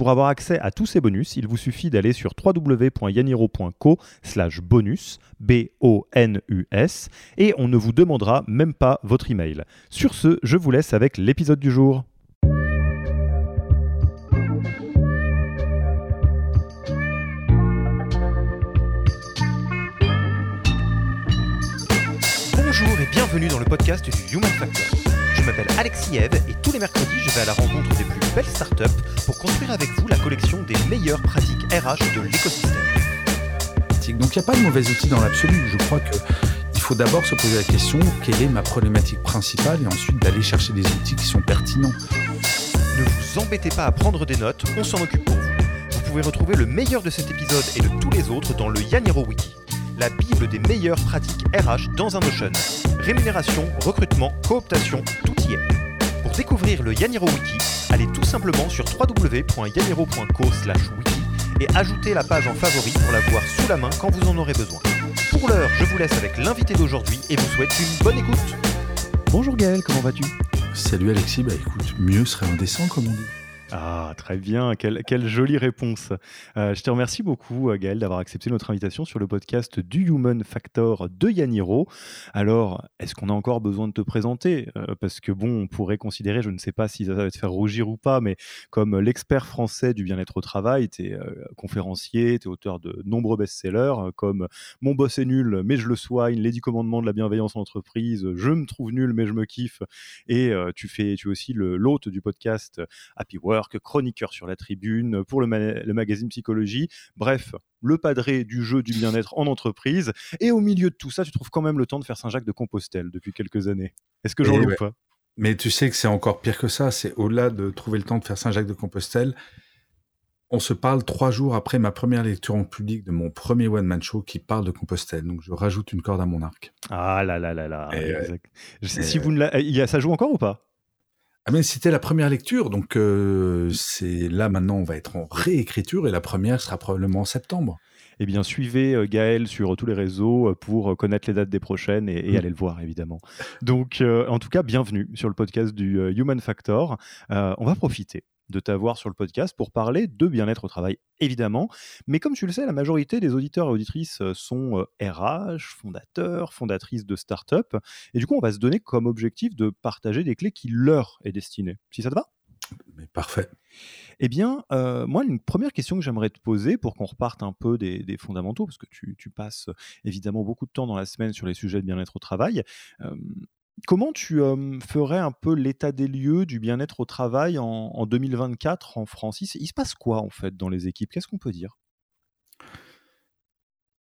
Pour avoir accès à tous ces bonus, il vous suffit d'aller sur www.yaniro.co slash bonus, B-O-N-U-S, et on ne vous demandera même pas votre email. Sur ce, je vous laisse avec l'épisode du jour. Bonjour et bienvenue dans le podcast du Human Factor. Je m'appelle Alexis Eve et tous les mercredis, je vais à la rencontre des plus belles startups pour construire avec vous la collection des meilleures pratiques RH de l'écosystème. Donc il n'y a pas de mauvais outils dans l'absolu. Je crois qu'il faut d'abord se poser la question quelle est ma problématique principale et ensuite d'aller chercher des outils qui sont pertinents. Ne vous embêtez pas à prendre des notes, on s'en occupe pour vous. Vous pouvez retrouver le meilleur de cet épisode et de tous les autres dans le Yaniro Wiki, la bible des meilleures pratiques RH dans un Notion. Rémunération, recrutement, cooptation, tout y est. Découvrir le Yaniro Wiki, allez tout simplement sur www.yaniro.co wiki et ajoutez la page en favori pour la voir sous la main quand vous en aurez besoin. Pour l'heure, je vous laisse avec l'invité d'aujourd'hui et vous souhaite une bonne écoute. Bonjour Gaël, comment vas-tu? Salut Alexis, bah écoute, mieux serait indécent comme on dit. Ah, très bien, quelle, jolie réponse. Euh, je te remercie beaucoup, euh, Gaël, d'avoir accepté notre invitation sur le podcast du Human Factor de Yaniro. Alors, est-ce qu'on a encore besoin de te présenter? Euh, Parce que bon, on pourrait considérer, je ne sais pas si ça va te faire rougir ou pas, mais comme l'expert français du bien-être au travail, tu es conférencier, tu es auteur de nombreux best-sellers, comme Mon boss est nul, mais je le soigne, Les 10 commandements de la bienveillance en entreprise, Je me trouve nul, mais je me kiffe. Et tu, fais, tu es aussi l'hôte du podcast Happy Work, chroniqueur sur la tribune, pour le, ma- le magazine Psychologie. Bref, le padré du jeu du bien-être en entreprise. Et au milieu de tout ça, tu trouves quand même le temps de faire Saint-Jacques de Compostelle depuis quelques années. Est-ce que j'en Eh loupe ouais. pas? Mais tu sais que c'est encore pire que ça. C'est au-delà de trouver le temps de faire Saint-Jacques-de-Compostelle. On se parle trois jours après ma première lecture en public de mon premier one-man show qui parle de Compostelle. Donc je rajoute une corde à mon arc. Ah là là là là. Et exact. Sais- Et si vous ne la- ça joue encore ou pas? Ah mais c'était la première lecture, donc euh, c'est là maintenant on va être en réécriture et la première sera probablement en septembre. Eh bien, suivez euh, Gaël sur euh, tous les réseaux pour connaître les dates des prochaines et, et Mm. aller le voir, évidemment. Donc, euh, en tout cas, bienvenue sur le podcast du Human Factor. Euh, on va profiter de t'avoir sur le podcast pour parler de bien-être au travail, évidemment. Mais comme tu le sais, la majorité des auditeurs et auditrices euh, sont euh, RH, fondateurs, fondatrices de start-up. Et du coup, on va se donner comme objectif de partager des clés qui leur est destinées. Si ça te va? Mais parfait. eh bien, euh, moi, une première question que j'aimerais te poser pour qu'on reparte un peu des, des fondamentaux, parce que tu, tu passes euh, évidemment beaucoup de temps dans la semaine sur les sujets de bien-être au travail. euh, comment tu euh, ferais un peu l'état des lieux du bien-être au travail en, en 2024 en France? Il, se- il se passe quoi en fait dans les équipes? Qu'est-ce qu'on peut dire?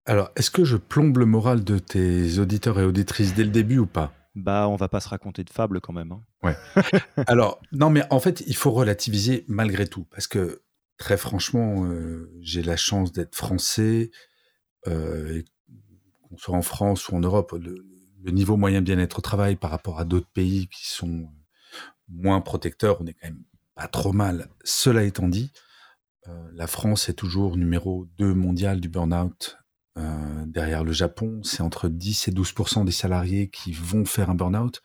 Alors, est-ce que je plombe le moral de tes auditeurs et auditrices dès le début ou pas? Bah, on va pas se raconter de fables quand même. hein. Alors, non, mais en fait, il faut relativiser malgré tout, parce que très franchement, euh, j'ai la chance d'être français, euh, qu'on soit en France ou en Europe, le, le niveau moyen bien-être au travail par rapport à d'autres pays qui sont moins protecteurs, on est quand même pas trop mal. Cela étant dit, euh, la France est toujours numéro 2 mondial du burn-out. euh, derrière le Japon, c'est entre 10 et 12 des salariés qui vont faire un burn-out.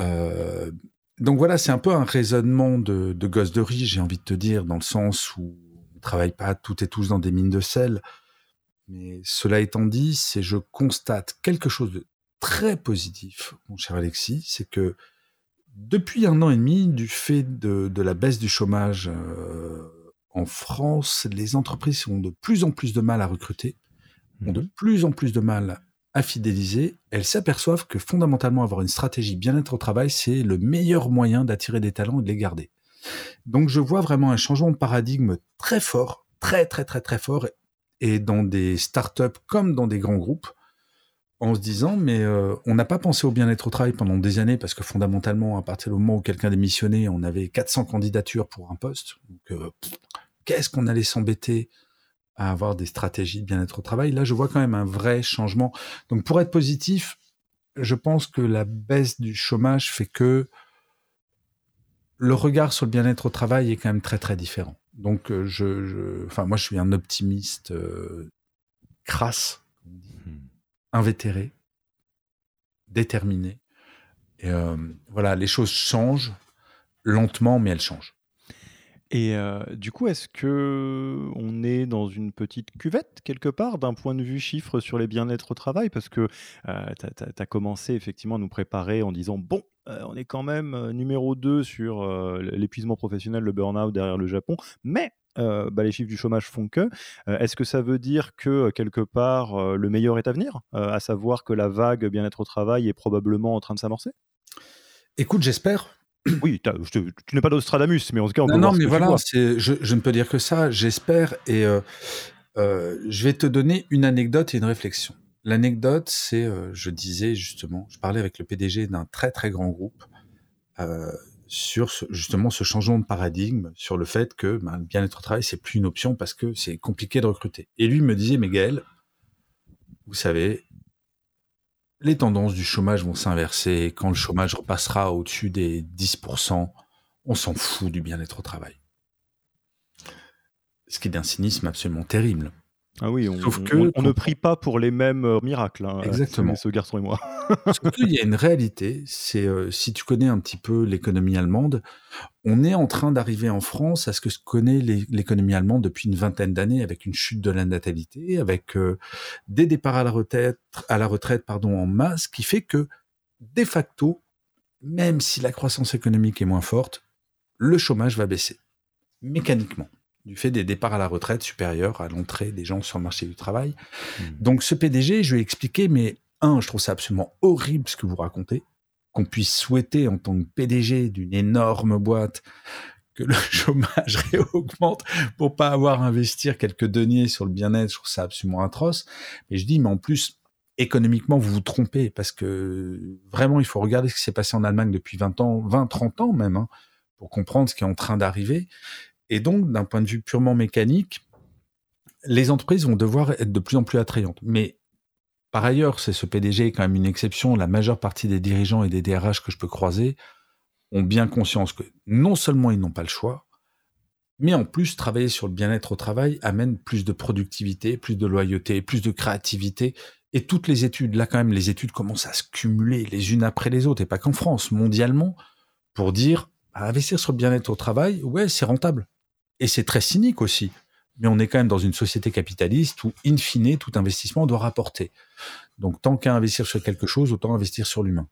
Euh, donc voilà, c'est un peu un raisonnement de, de gosse de riz, j'ai envie de te dire, dans le sens où on ne travaille pas toutes et tous dans des mines de sel. Mais cela étant dit, c'est je constate quelque chose de très positif, mon cher Alexis, c'est que depuis un an et demi, du fait de, de la baisse du chômage euh, en France, les entreprises ont de plus en plus de mal à recruter, ont de plus en plus de mal à fidéliser. Elles s'aperçoivent que fondamentalement, avoir une stratégie bien-être au travail, c'est le meilleur moyen d'attirer des talents et de les garder. Donc je vois vraiment un changement de paradigme très fort, très très très très fort, et dans des startups comme dans des grands groupes, en se disant mais euh, on n'a pas pensé au bien-être au travail pendant des années parce que fondamentalement à partir du moment où quelqu'un démissionnait on avait 400 candidatures pour un poste donc euh, qu'est-ce qu'on allait s'embêter à avoir des stratégies de bien-être au travail? Là, je vois quand même un vrai changement. Donc, pour être positif, je pense que la baisse du chômage fait que le regard sur le bien-être au travail est quand même très très différent. Donc, euh, je, enfin, moi, je suis un optimiste euh, crasse, hmm. Invétéré, déterminé. Euh, voilà, les choses changent lentement, mais elles changent. Et du coup, est-ce que on est dans une petite cuvette quelque part d'un point de vue chiffre sur les bien-être au travail? Parce que, tu as commencé effectivement à nous préparer en disant: «Bon, on est quand même, numéro 2 sur, l'épuisement professionnel, le burn-out derrière le Japon, mais bah, les chiffres du chômage font que». est-ce que ça veut dire que, quelque part, le meilleur est à venir? à savoir que la vague bien-être au travail est probablement en train de s'amorcer? Écoute, j'espère. Oui, tu n'es pas d'Ostradamus, mais en tout cas, on non, peut non, mais voilà, je, je, ne peux dire que ça. J'espère et euh, euh, je vais te donner une anecdote et une réflexion. L'anecdote, c'est, euh, je disais justement, je parlais avec le PDG d'un très très grand groupe sur justement ce changement de paradigme, sur le fait que ben, le bien-être au travail c'est plus une option parce que c'est compliqué de recruter. Et lui me disait, mais vous savez, les tendances du chômage vont s'inverser. Quand le chômage repassera au-dessus des 10%, on s'en fout du bien-être au travail. Ce qui est d'un cynisme absolument terrible. Ah oui, on, Sauf que, on, ne prie pas pour les mêmes euh, miracles. Hein, Exactement. Ce garçon et moi. Sauf qu'il y a une réalité, c'est euh, si tu connais un petit peu l'économie allemande, on est en train d'arriver en France à ce que se connaît l'économie allemande depuis une vingtaine d'années, avec une chute de la natalité, avec euh, des départs à la retraite, à la retraite pardon, en masse, qui fait que de facto, même si la croissance économique est moins forte, le chômage va baisser mécaniquement du fait des départs à la retraite supérieurs à l'entrée des gens sur le marché du travail. Hmm. Donc ce PDG, je lui ai expliqué, mais un, je trouve ça absolument horrible ce que vous racontez, qu'on puisse souhaiter en tant que PDG d'une énorme boîte que le chômage réaugmente pour pas avoir à investir quelques deniers sur le bien-être, je trouve ça absolument atroce. Mais je dis, mais en plus, économiquement, vous vous trompez parce que vraiment, il faut regarder ce qui s'est passé en Allemagne depuis 20 ans, 20, 30 ans même, hein, pour comprendre ce qui est en train d'arriver. Et donc, d'un point de vue purement mécanique, les entreprises vont devoir être de plus en plus attrayantes. Mais par ailleurs, c'est ce PDG est quand même une exception. La majeure partie des dirigeants et des DRH que je peux croiser ont bien conscience que non seulement ils n'ont pas le choix, mais en plus, travailler sur le bien-être au travail amène plus de productivité, plus de loyauté, plus de créativité. Et toutes les études, là quand même, les études commencent à se cumuler les unes après les autres, et pas qu'en France, mondialement, pour dire, investir sur le bien-être au travail, ouais, c'est rentable. Et c'est très cynique aussi. Mais on est quand même dans une société capitaliste où, in fine, tout investissement doit rapporter. Donc, tant qu'à investir sur quelque chose, autant investir sur l'humain.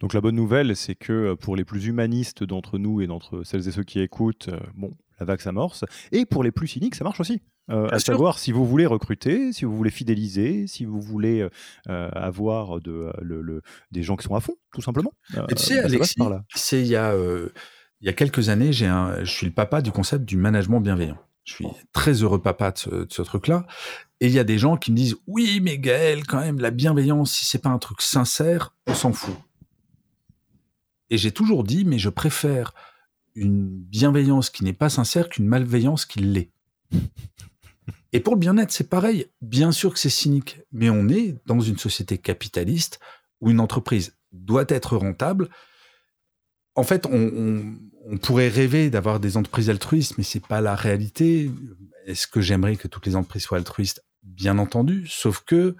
Donc la bonne nouvelle, c'est que euh, pour les plus humanistes d'entre nous et d'entre celles et ceux qui écoutent, euh, bon, la vague s'amorce. Et pour les plus cyniques, ça marche aussi. Euh, à savoir, si vous voulez recruter, si vous voulez fidéliser, si vous voulez avoir de, le, des gens qui sont à fond, tout simplement. et tu sais, Alexis, c'est il y a il y a quelques années, j'ai je suis le papa du concept du management bienveillant. Je suis très heureux papa de ce, truc-là. Et il y a des gens qui me disent, oui, mais Gaël, quand même, la bienveillance, si c'est pas un truc sincère, on s'en fout. Et j'ai toujours dit, mais je préfère une bienveillance qui n'est pas sincère qu'une malveillance qui l'est. Et pour le bien-être, c'est pareil. Bien sûr que c'est cynique, mais on est dans une société capitaliste où une entreprise doit être rentable. En fait, on, pourrait rêver d'avoir des entreprises altruistes, mais c'est pas la réalité. Est-ce que j'aimerais que toutes les entreprises soient altruistes? Bien entendu, sauf que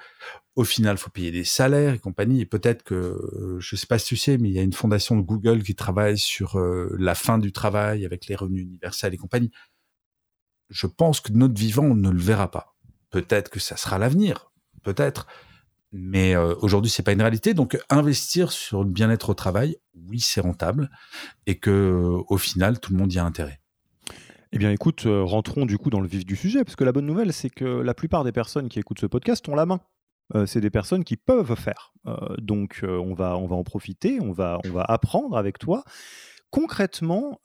au final, faut payer des salaires et compagnie. Et peut-être que, euh, je sais pas si tu sais, mais il y a une fondation de Google qui travaille sur euh, la fin du travail avec les revenus universels et compagnie. Je pense que notre vivant, on ne le verra pas. Peut-être que ça sera l'avenir, peut-être. Mais euh, aujourd'hui, c'est pas une réalité. Donc, investir sur le bien-être au travail, oui, c'est rentable, et que euh, au final, tout le monde y a intérêt. Eh bien, écoute, euh, rentrons du coup dans le vif du sujet, parce que la bonne nouvelle, c'est que la plupart des personnes qui écoutent ce podcast ont la main. c'est des personnes qui peuvent faire. donc, on va, en profiter, on va apprendre avec toi concrètement,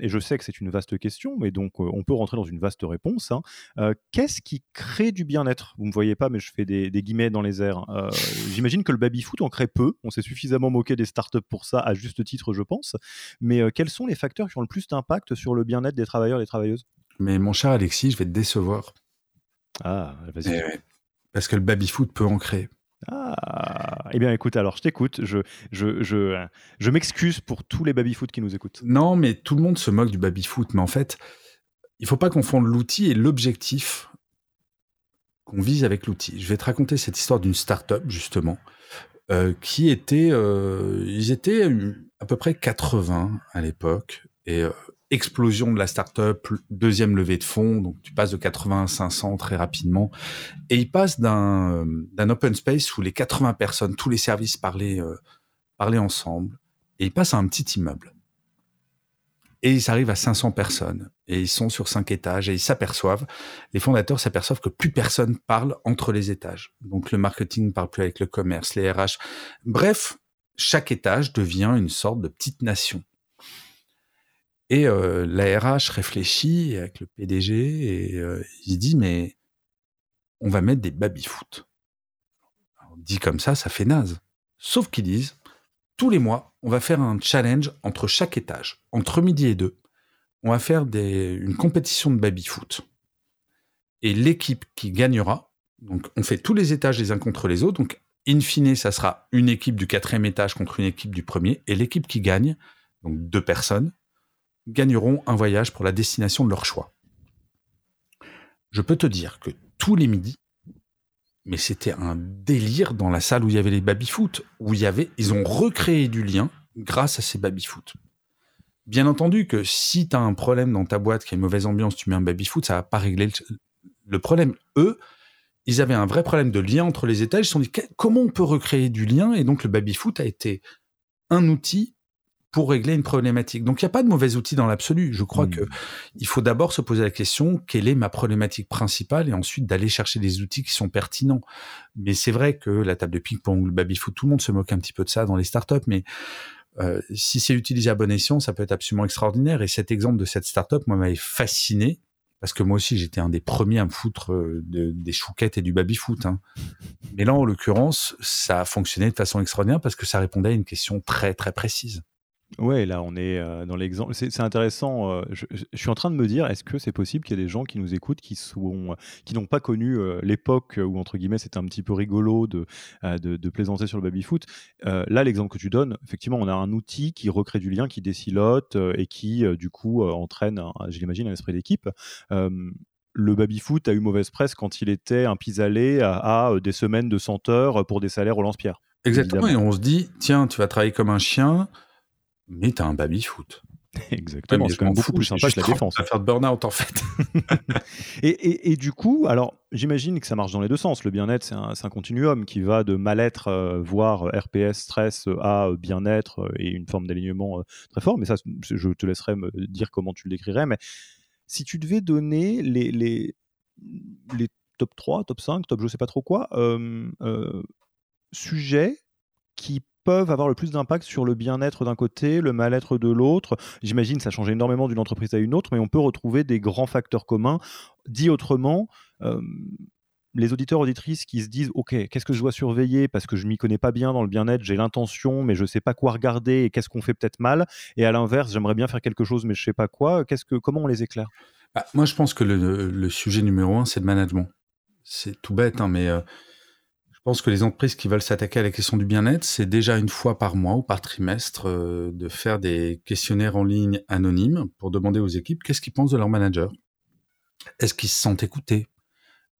et je sais que c'est une vaste question, mais donc on peut rentrer dans une vaste réponse. Hein, qu'est-ce qui crée du bien-être? Vous ne me voyez pas, mais je fais des, guillemets dans les airs. J'imagine que le baby-foot en crée peu. On s'est suffisamment moqué des startups pour ça, à juste titre, je pense. Mais quels sont les facteurs qui ont le plus d'impact sur le bien-être des travailleurs et des travailleuses? Mais mon cher Alexis, je vais te décevoir. Ah, vas-y. Eh parce que le baby-foot peut en créer. Ah, eh bien écoute, alors je t'écoute, je, je, je, je m'excuse pour tous les baby-foot qui nous écoutent. Non, mais tout le monde se moque du baby-foot, mais en fait, il faut pas confondre l'outil et l'objectif qu'on vise avec l'outil. Je vais te raconter cette histoire d'une start-up, justement, euh, qui était, euh, ils étaient à peu près 80 à l'époque, et euh, explosion de la startup, deuxième levée de fonds, donc tu passes de 80 à 500 très rapidement, et ils passent d'un d'un open space où les 80 personnes, tous les services parlaient euh, parlaient ensemble, et ils passent à un petit immeuble. Et ils arrivent à 500 personnes, et ils sont sur cinq étages, et ils s'aperçoivent, les fondateurs s'aperçoivent que plus personne parle entre les étages. Donc le marketing ne parle plus avec le commerce, les RH. Bref, chaque étage devient une sorte de petite nation. Et euh, la RH réfléchit avec le PDG et euh, il dit mais on va mettre des baby-foot. Dit comme ça, ça fait naze. Sauf qu'ils disent tous les mois, on va faire un challenge entre chaque étage, entre midi et deux. On va faire une compétition de baby-foot. Et l'équipe qui gagnera, donc on fait tous les étages les uns contre les autres, donc in fine, ça sera une équipe du quatrième étage contre une équipe du premier, et l'équipe qui gagne, donc deux personnes, gagneront un voyage pour la destination de leur choix. Je peux te dire que tous les midis, mais c'était un délire dans la salle où il y avait les baby-foot, où il y avait, ils ont recréé du lien grâce à ces baby-foot. Bien entendu que si tu as un problème dans ta boîte qui a une mauvaise ambiance, tu mets un baby-foot, ça va pas régler le, problème. Eux, ils avaient un vrai problème de lien entre les étages. Ils se sont dit comment on peut recréer du lien? Et donc le baby-foot a été un outil pour régler une problématique. Donc il n'y a pas de mauvais outils dans l'absolu. Je crois qu'il hmm. que il faut d'abord se poser la question quelle est ma problématique principale et ensuite d'aller chercher des outils qui sont pertinents. Mais c'est vrai que la table de ping-pong, le baby-foot, tout le monde se moque un petit peu de ça dans les startups, mais euh, si c'est utilisé à bon escient, ça peut être absolument extraordinaire. Et cet exemple de cette startup, moi, m'avait fasciné parce que moi aussi, j'étais un des premiers à me foutre euh, des chouquettes et du baby-foot. Hein. Mais là, en l'occurrence, ça a fonctionné de façon extraordinaire parce que ça répondait à une question très, très précise. Ouais, là, on est dans l'exemple. C'est intéressant. je, suis en train de me dire, est-ce que c'est possible qu'il y ait des gens qui nous écoutent qui sont, qui n'ont pas connu l'époque où entre guillemets c'était un petit peu rigolo de, de, plaisanter sur le baby foot. là, l'exemple que tu donnes, effectivement, on a un outil qui recrée du lien, qui décilote et qui du coup entraîne, je l'imagine, un esprit d'équipe. le baby-foot a eu mauvaise presse quand il était un pis-aller à, des semaines de senteurs pour des salaires au lance-pierre. Exactement, et on se dit, tiens, tu vas travailler comme un chien, mais t'as un baby-foot. Exactement, c'est quand même beaucoup plus sympa que la défense. Ça faire de burn-out en fait. et, et, du coup, alors j'imagine que ça marche dans les deux sens. Le bien-être, c'est un, un, continuum qui va de mal-être, euh, voire RPS, stress, à bien-être euh, et une forme d'alignement euh, très fort. Mais ça, je te laisserai me dire comment tu le décrirais. Mais si tu devais donner les, les, les top 3, top 5, top je sais pas trop quoi, sujets qui peuvent avoir le plus d'impact sur le bien-être d'un côté, le mal-être de l'autre. J'imagine ça change énormément d'une entreprise à une autre, mais on peut retrouver des grands facteurs communs. Dit autrement, euh, les auditeurs auditrices qui se disent ok qu'est-ce que je dois surveiller parce que je m'y connais pas bien dans le bien-être j'ai l'intention mais je sais pas quoi regarder et qu'est-ce qu'on fait peut-être mal et à l'inverse j'aimerais bien faire quelque chose mais je sais pas quoi qu'est-ce que comment on les éclaire? Bah, moi je pense que le, sujet numéro un c'est le management c'est tout bête hein, mais euh, pense que les entreprises qui veulent s'attaquer à la question du bien-être, c'est déjà une fois par mois ou par trimestre euh, de faire des questionnaires en ligne anonymes pour demander aux équipes qu'est-ce qu'ils pensent de leur manager. Est-ce qu'ils se sentent écoutés?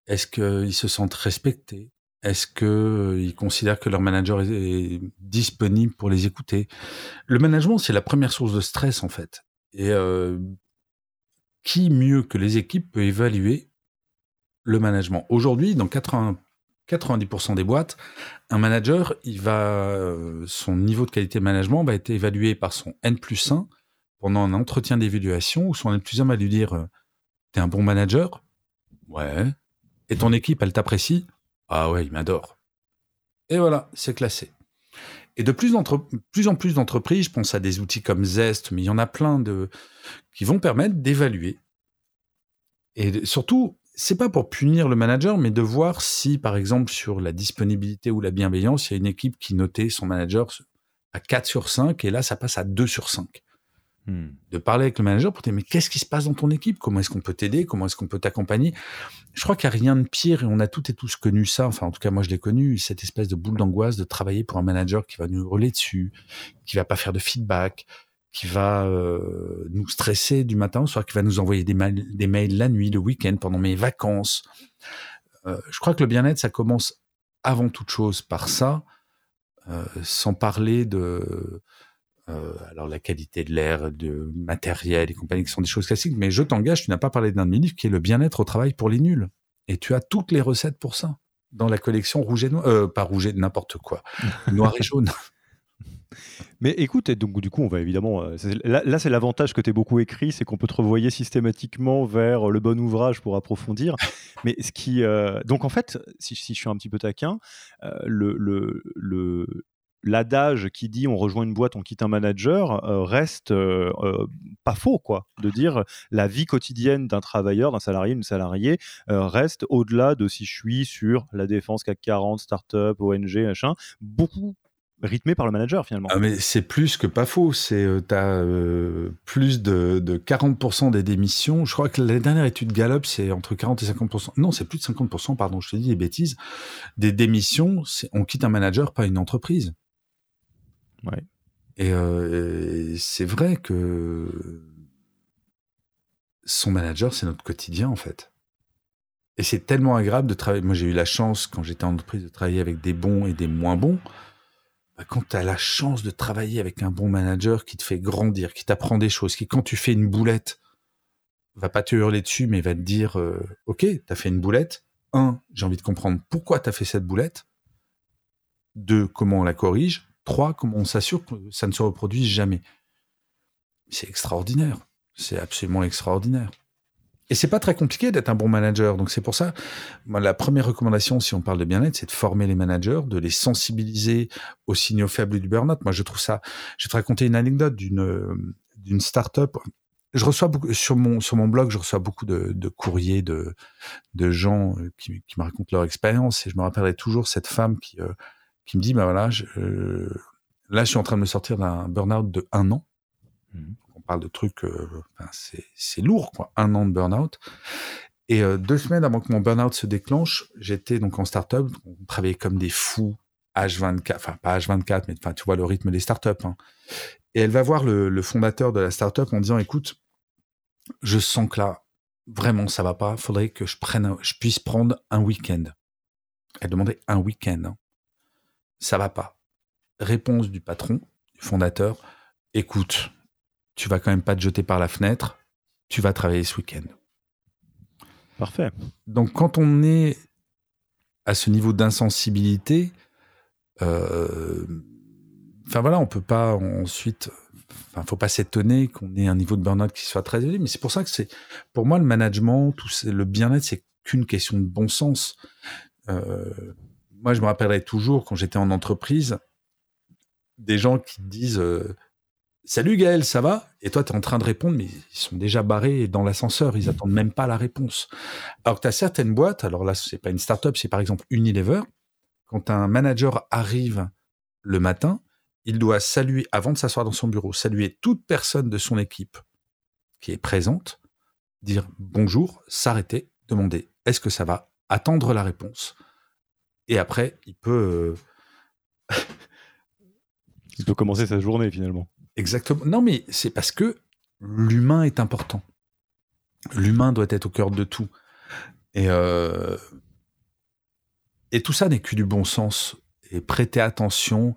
Est-ce qu'ils se sentent respectés? Est-ce qu'ils euh, considèrent que leur manager est disponible pour les écouter? Le management, c'est la première source de stress en fait. Et euh, qui mieux que les équipes peut évaluer le management? Aujourd'hui, dans 80 90% des boîtes, un manager, il va, euh, son niveau de qualité de management va être évalué par son N plus 1 pendant un entretien d'évaluation où son N plus 1 va lui dire euh, T'es un bon manager? Ouais. Et ton équipe, elle t'apprécie? Ah ouais, il m'adore. Et voilà, c'est classé. Et de plus, plus en plus d'entreprises, je pense à des outils comme Zest, mais il y en a plein de qui vont permettre d'évaluer. Et surtout, c'est pas pour punir le manager, mais de voir si, par exemple, sur la disponibilité ou la bienveillance, il y a une équipe qui notait son manager à 4 sur 5, et là, ça passe à 2 sur 5. Hmm. De parler avec le manager pour dire mais qu'est-ce qui se passe dans ton équipe? Comment est-ce qu'on peut t'aider? Comment est-ce qu'on peut t'accompagner? Je crois qu'il n'y a rien de pire et on a toutes et tous connu ça. Enfin, en tout cas, moi, je l'ai connu, cette espèce de boule d'angoisse de travailler pour un manager qui va nous hurler dessus, qui va pas faire de feedback, qui va euh, nous stresser du matin au soir, qui va nous envoyer des, des mails la nuit, le week-end, pendant mes vacances. Euh, je crois que le bien-être, ça commence avant toute chose par ça, euh, sans parler de alors la qualité de l'air, de matériel et compagnie, qui sont des choses classiques. Mais je t'engage, tu n'as pas parlé d'un de mes livres qui est le bien-être au travail pour les nuls. Et tu as toutes les recettes pour ça dans la collection rouge et noir, pas rouge et n'importe quoi, noir et jaune. Mais écoute, donc du coup, on va évidemment. Euh, là, c'est l'avantage que tu es beaucoup écrit, c'est qu'on peut te revoyer systématiquement vers le bon ouvrage pour approfondir. Mais ce qui. donc en fait, si, si, je suis un petit peu taquin, le, le, le, l'adage qui dit on rejoint une boîte, on quitte un manager euh, reste euh, euh, pas faux, quoi. De dire la vie quotidienne d'un travailleur, d'un salarié, d'une salariée reste au-delà de si je suis sur la défense CAC 40, start-up, ONG, machin, beaucoup rythmé par le manager finalement. Ah mais c'est plus que pas faux. C'est tu as plus de, de 40% des démissions. Je crois que la dernière étude Gallup c'est entre 40 et 50%. Non, c'est plus de 50%. Pardon, je te dis des bêtises. Des démissions, on quitte un manager, pas une entreprise. Euh, et, c'est vrai que son manager, c'est notre quotidien en fait. Et c'est tellement agréable de travailler. Moi, j'ai eu la chance, quand j'étais en entreprise, de travailler avec des bons et des moins bons. Bah, quand tu as la chance de travailler avec un bon manager qui te fait grandir, qui t'apprend des choses, qui, quand tu fais une boulette, va pas te hurler dessus, mais va te dire euh, Ok, tu as fait une boulette. Un, j'ai envie de comprendre pourquoi tu as fait cette boulette. Deux, comment on la corrige. Trois, comment on s'assure que ça ne se reproduise jamais. C'est extraordinaire. C'est absolument extraordinaire. Et c'est pas très compliqué d'être un bon manager. Donc c'est pour ça, moi, la première recommandation, si on parle de bien-être, c'est de former les managers, de les sensibiliser aux signaux faibles du burn-out. Moi, je trouve ça. Je vais te raconter une anecdote d'une d'une start-up. Je reçois beaucoup sur mon sur mon blog, je reçois beaucoup de, courriers de de gens qui, qui me racontent leur expérience et je me rappellerai toujours cette femme qui euh, qui me dit, bah voilà, euh, là, je suis en train de me sortir d'un burn-out de un an. Mmh. On parle de trucs, euh, c'est lourd, quoi, un an de burn-out. Et euh, deux semaines avant que mon burn-out se déclenche, j'étais donc en start-up, on travaillait comme des fous, H24, enfin pas H24, mais tu vois le rythme des start-up. Hein. Et elle va voir le, fondateur de la start-up en disant, écoute, je sens que là, vraiment, ça va pas. Faudrait que je prenne, je puisse prendre un week-end. Elle demandait un week-end. Hein ça va pas. Réponse du patron, du fondateur, écoute, tu vas quand même pas te jeter par la fenêtre, tu vas travailler ce week-end. Parfait. Donc quand on est à ce niveau d'insensibilité, euh, enfin voilà, on peut pas ensuite, enfin faut pas s'étonner qu'on ait un niveau de burn-out qui soit très élevé, mais c'est pour ça que c'est, pour moi le management, tout le bien-être, c'est qu'une question de bon sens. Euh, moi, je me rappellerai toujours quand j'étais en entreprise, des gens qui disent euh, Salut Gaël, ça va? Et toi, tu es en train de répondre, mais ils sont déjà barrés dans l'ascenseur, ils attendent même pas la réponse. Alors que tu as certaines boîtes, alors là, c'est pas une start-up, c'est par exemple Unilever, quand un manager arrive le matin, il doit saluer, avant de s'asseoir dans son bureau, saluer toute personne de son équipe qui est présente, dire bonjour, s'arrêter, demander est-ce que ça va, attendre la réponse. Et après, il peut. Euh, il peut commencer sa journée finalement. Exactement. Non, mais c'est parce que l'humain est important. L'humain doit être au cœur de tout. Et, euh, et tout ça n'est que du bon sens. Et prêter attention.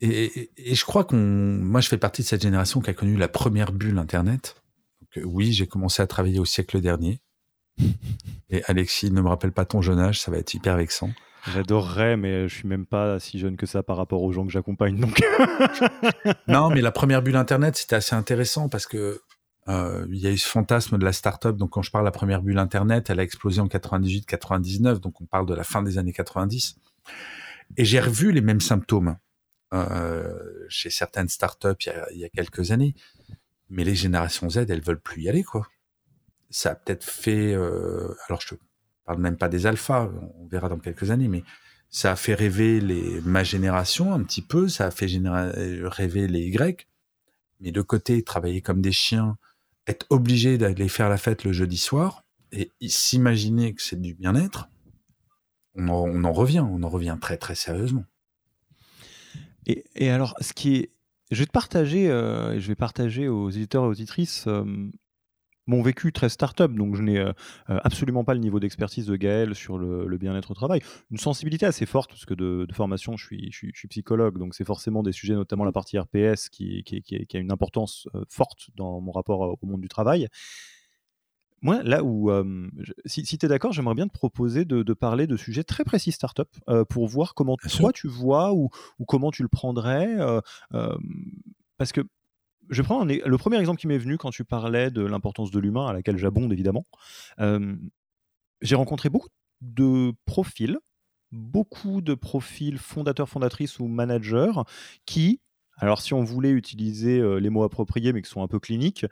Et, je crois qu'on. Moi, je fais partie de cette génération qui a connu la première bulle Internet. Euh, oui, j'ai commencé à travailler au siècle dernier. Et Alexis, ne me rappelle pas ton jeune âge, ça va être hyper vexant. J'adorerais, mais je suis même pas si jeune que ça par rapport aux gens que j'accompagne. Non, mais la première bulle Internet, c'était assez intéressant parce que euh, il y a eu ce fantasme de la start-up. Donc, quand je parle de la première bulle Internet, elle a explosé en 98-99. Donc, on parle de la fin des années 90. Et j'ai revu les mêmes symptômes euh, chez certaines start-up il y, a, quelques années. Mais les générations Z, elles veulent plus y aller, quoi. Ça a peut-être fait. Euh, alors, je parle même pas des alphas, on verra dans quelques années, mais ça a fait rêver les, ma génération un petit peu, ça a fait rêver les Y. mais de côté, travailler comme des chiens, être obligé d'aller faire la fête le jeudi soir et s'imaginer que c'est du bien-être, on en, revient, on en revient très très sérieusement. Et, alors, ce qui est, je vais te partager, euh, je vais partager aux éditeurs et aux auditrices euh, mon vécu très start-up, donc je n'ai euh, absolument pas le niveau d'expertise de Gaël sur le, bien-être au travail. Une sensibilité assez forte, parce que de, formation, je suis, je, suis, psychologue, donc c'est forcément des sujets, notamment la partie RPS, qui, qui a une importance forte dans mon rapport au monde du travail. Moi, là où, si, tu es d'accord, j'aimerais bien te proposer de, parler de sujets très précis startup pour voir comment toi tu vois ou, comment tu le prendrais. parce que je prends le premier exemple qui m'est venu quand tu parlais de l'importance de l'humain, à laquelle j'abonde évidemment. J'ai rencontré beaucoup de profils, beaucoup de profils fondateurs, fondatrices ou managers qui alors si on voulait utiliser les mots appropriés mais qui sont un peu cliniques,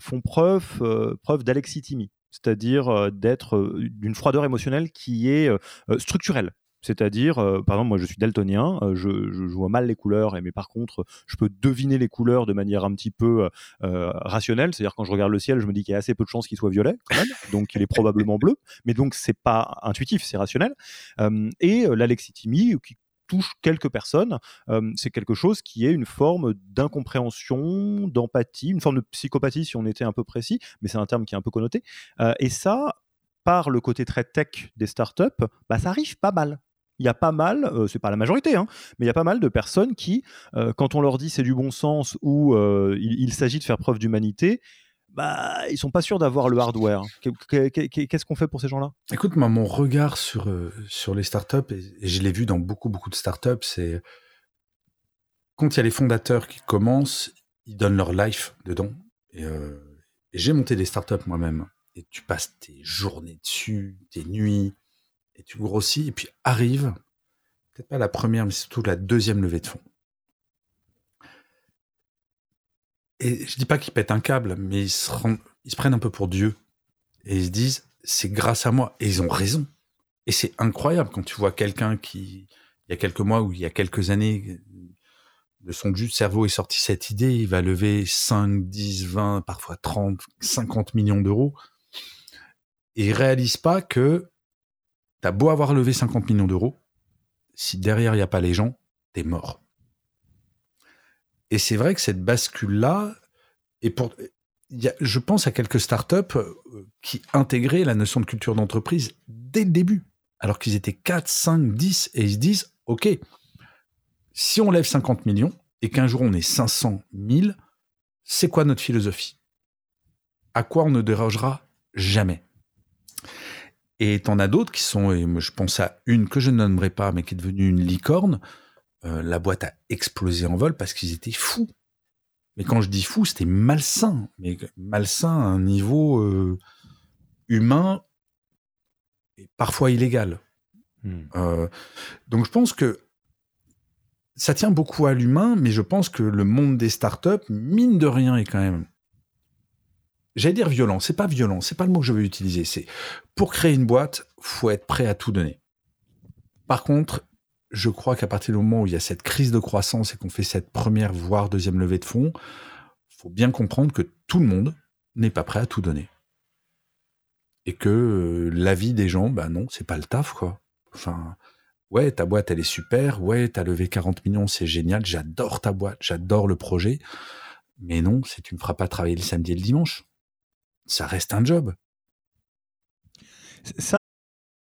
font preuve, preuve d'alexithymie, c'est-à-dire d'être d'une froideur émotionnelle qui est structurelle. C'est-à-dire, par exemple, moi je suis daltonien, je, vois mal les couleurs, mais par contre, je peux deviner les couleurs de manière un petit peu rationnelle. C'est-à-dire, quand je regarde le ciel, je me dis qu'il y a assez peu de chances qu'il soit violet, donc il est probablement bleu. Mais donc, c'est pas intuitif, c'est rationnel. et l'alexithymie, qui touche quelques personnes, c'est quelque chose qui est une forme d'incompréhension, d'empathie, une forme de psychopathie si on était un peu précis, mais c'est un terme qui est un peu connoté. et ça, par le côté très tech des startups, bah, ça arrive pas mal. Il y a pas mal, c'est pas la majorité, hein, mais il y a pas mal de personnes qui, quand on leur dit c'est du bon sens ou il s'agit de faire preuve d'humanité, bah, ils sont pas sûrs d'avoir le hardware. Qu'est-ce qu'on fait pour ces gens-là? Écoute, moi, mon regard sur, euh, sur les startups, et, je l'ai vu dans beaucoup, beaucoup de startups, c'est quand il y a les fondateurs qui commencent, ils donnent leur life dedans. Et, euh, et j'ai monté des startups moi-même. Et tu passes tes journées dessus, tes nuits, et tu grossis, et puis arrive, peut-être pas la première, mais surtout la deuxième levée de fonds. Et je dis pas qu'ils pètent un câble, mais ils se, ils se prennent un peu pour Dieu. Et ils se disent, c'est grâce à moi. Et ils ont raison. Et c'est incroyable quand tu vois quelqu'un qui, il y a quelques mois ou il y a quelques années, de son jus de cerveau est sorti cette idée, il va lever 5, 10, 20, parfois 30, 50 millions d'euros. Et il réalise pas que t'as beau avoir levé 50 millions d'euros, si derrière il n'y a pas les gens, t'es mort. Et c'est vrai que cette bascule-là, pour, je pense à quelques startups euh, qui intégraient la notion de culture d'entreprise dès le début, alors qu'ils étaient 4, 5, 10, et ils se disent, OK, si on lève 50 millions et qu'un jour on est 500 000, c'est quoi notre philosophie? À quoi on ne dérogera jamais? Et t'en as d'autres qui sont, et je pense à une que je ne nommerai pas, mais qui est devenue une licorne, euh, la boîte a explosé en vol parce qu'ils étaient fous. Mais quand je dis fou, c'était malsain, mais malsain à un niveau euh, humain et parfois illégal. Hmm. Euh, donc je pense que ça tient beaucoup à l'humain, mais je pense que le monde des startups, mine de rien, est quand même. J'allais dire violent, c'est pas violent, c'est pas le mot que je veux utiliser. C'est pour créer une boîte, faut être prêt à tout donner. Par contre, je crois qu'à partir du moment où il y a cette crise de croissance et qu'on fait cette première, voire deuxième levée de fonds, faut bien comprendre que tout le monde n'est pas prêt à tout donner. Et que euh, la vie des gens, bah non, c'est pas le taf, quoi. Enfin, ouais, ta boîte, elle est super, ouais, t'as levé 40 millions, c'est génial, j'adore ta boîte, j'adore le projet. Mais non, si tu me feras pas travailler le samedi et le dimanche, ça reste un job.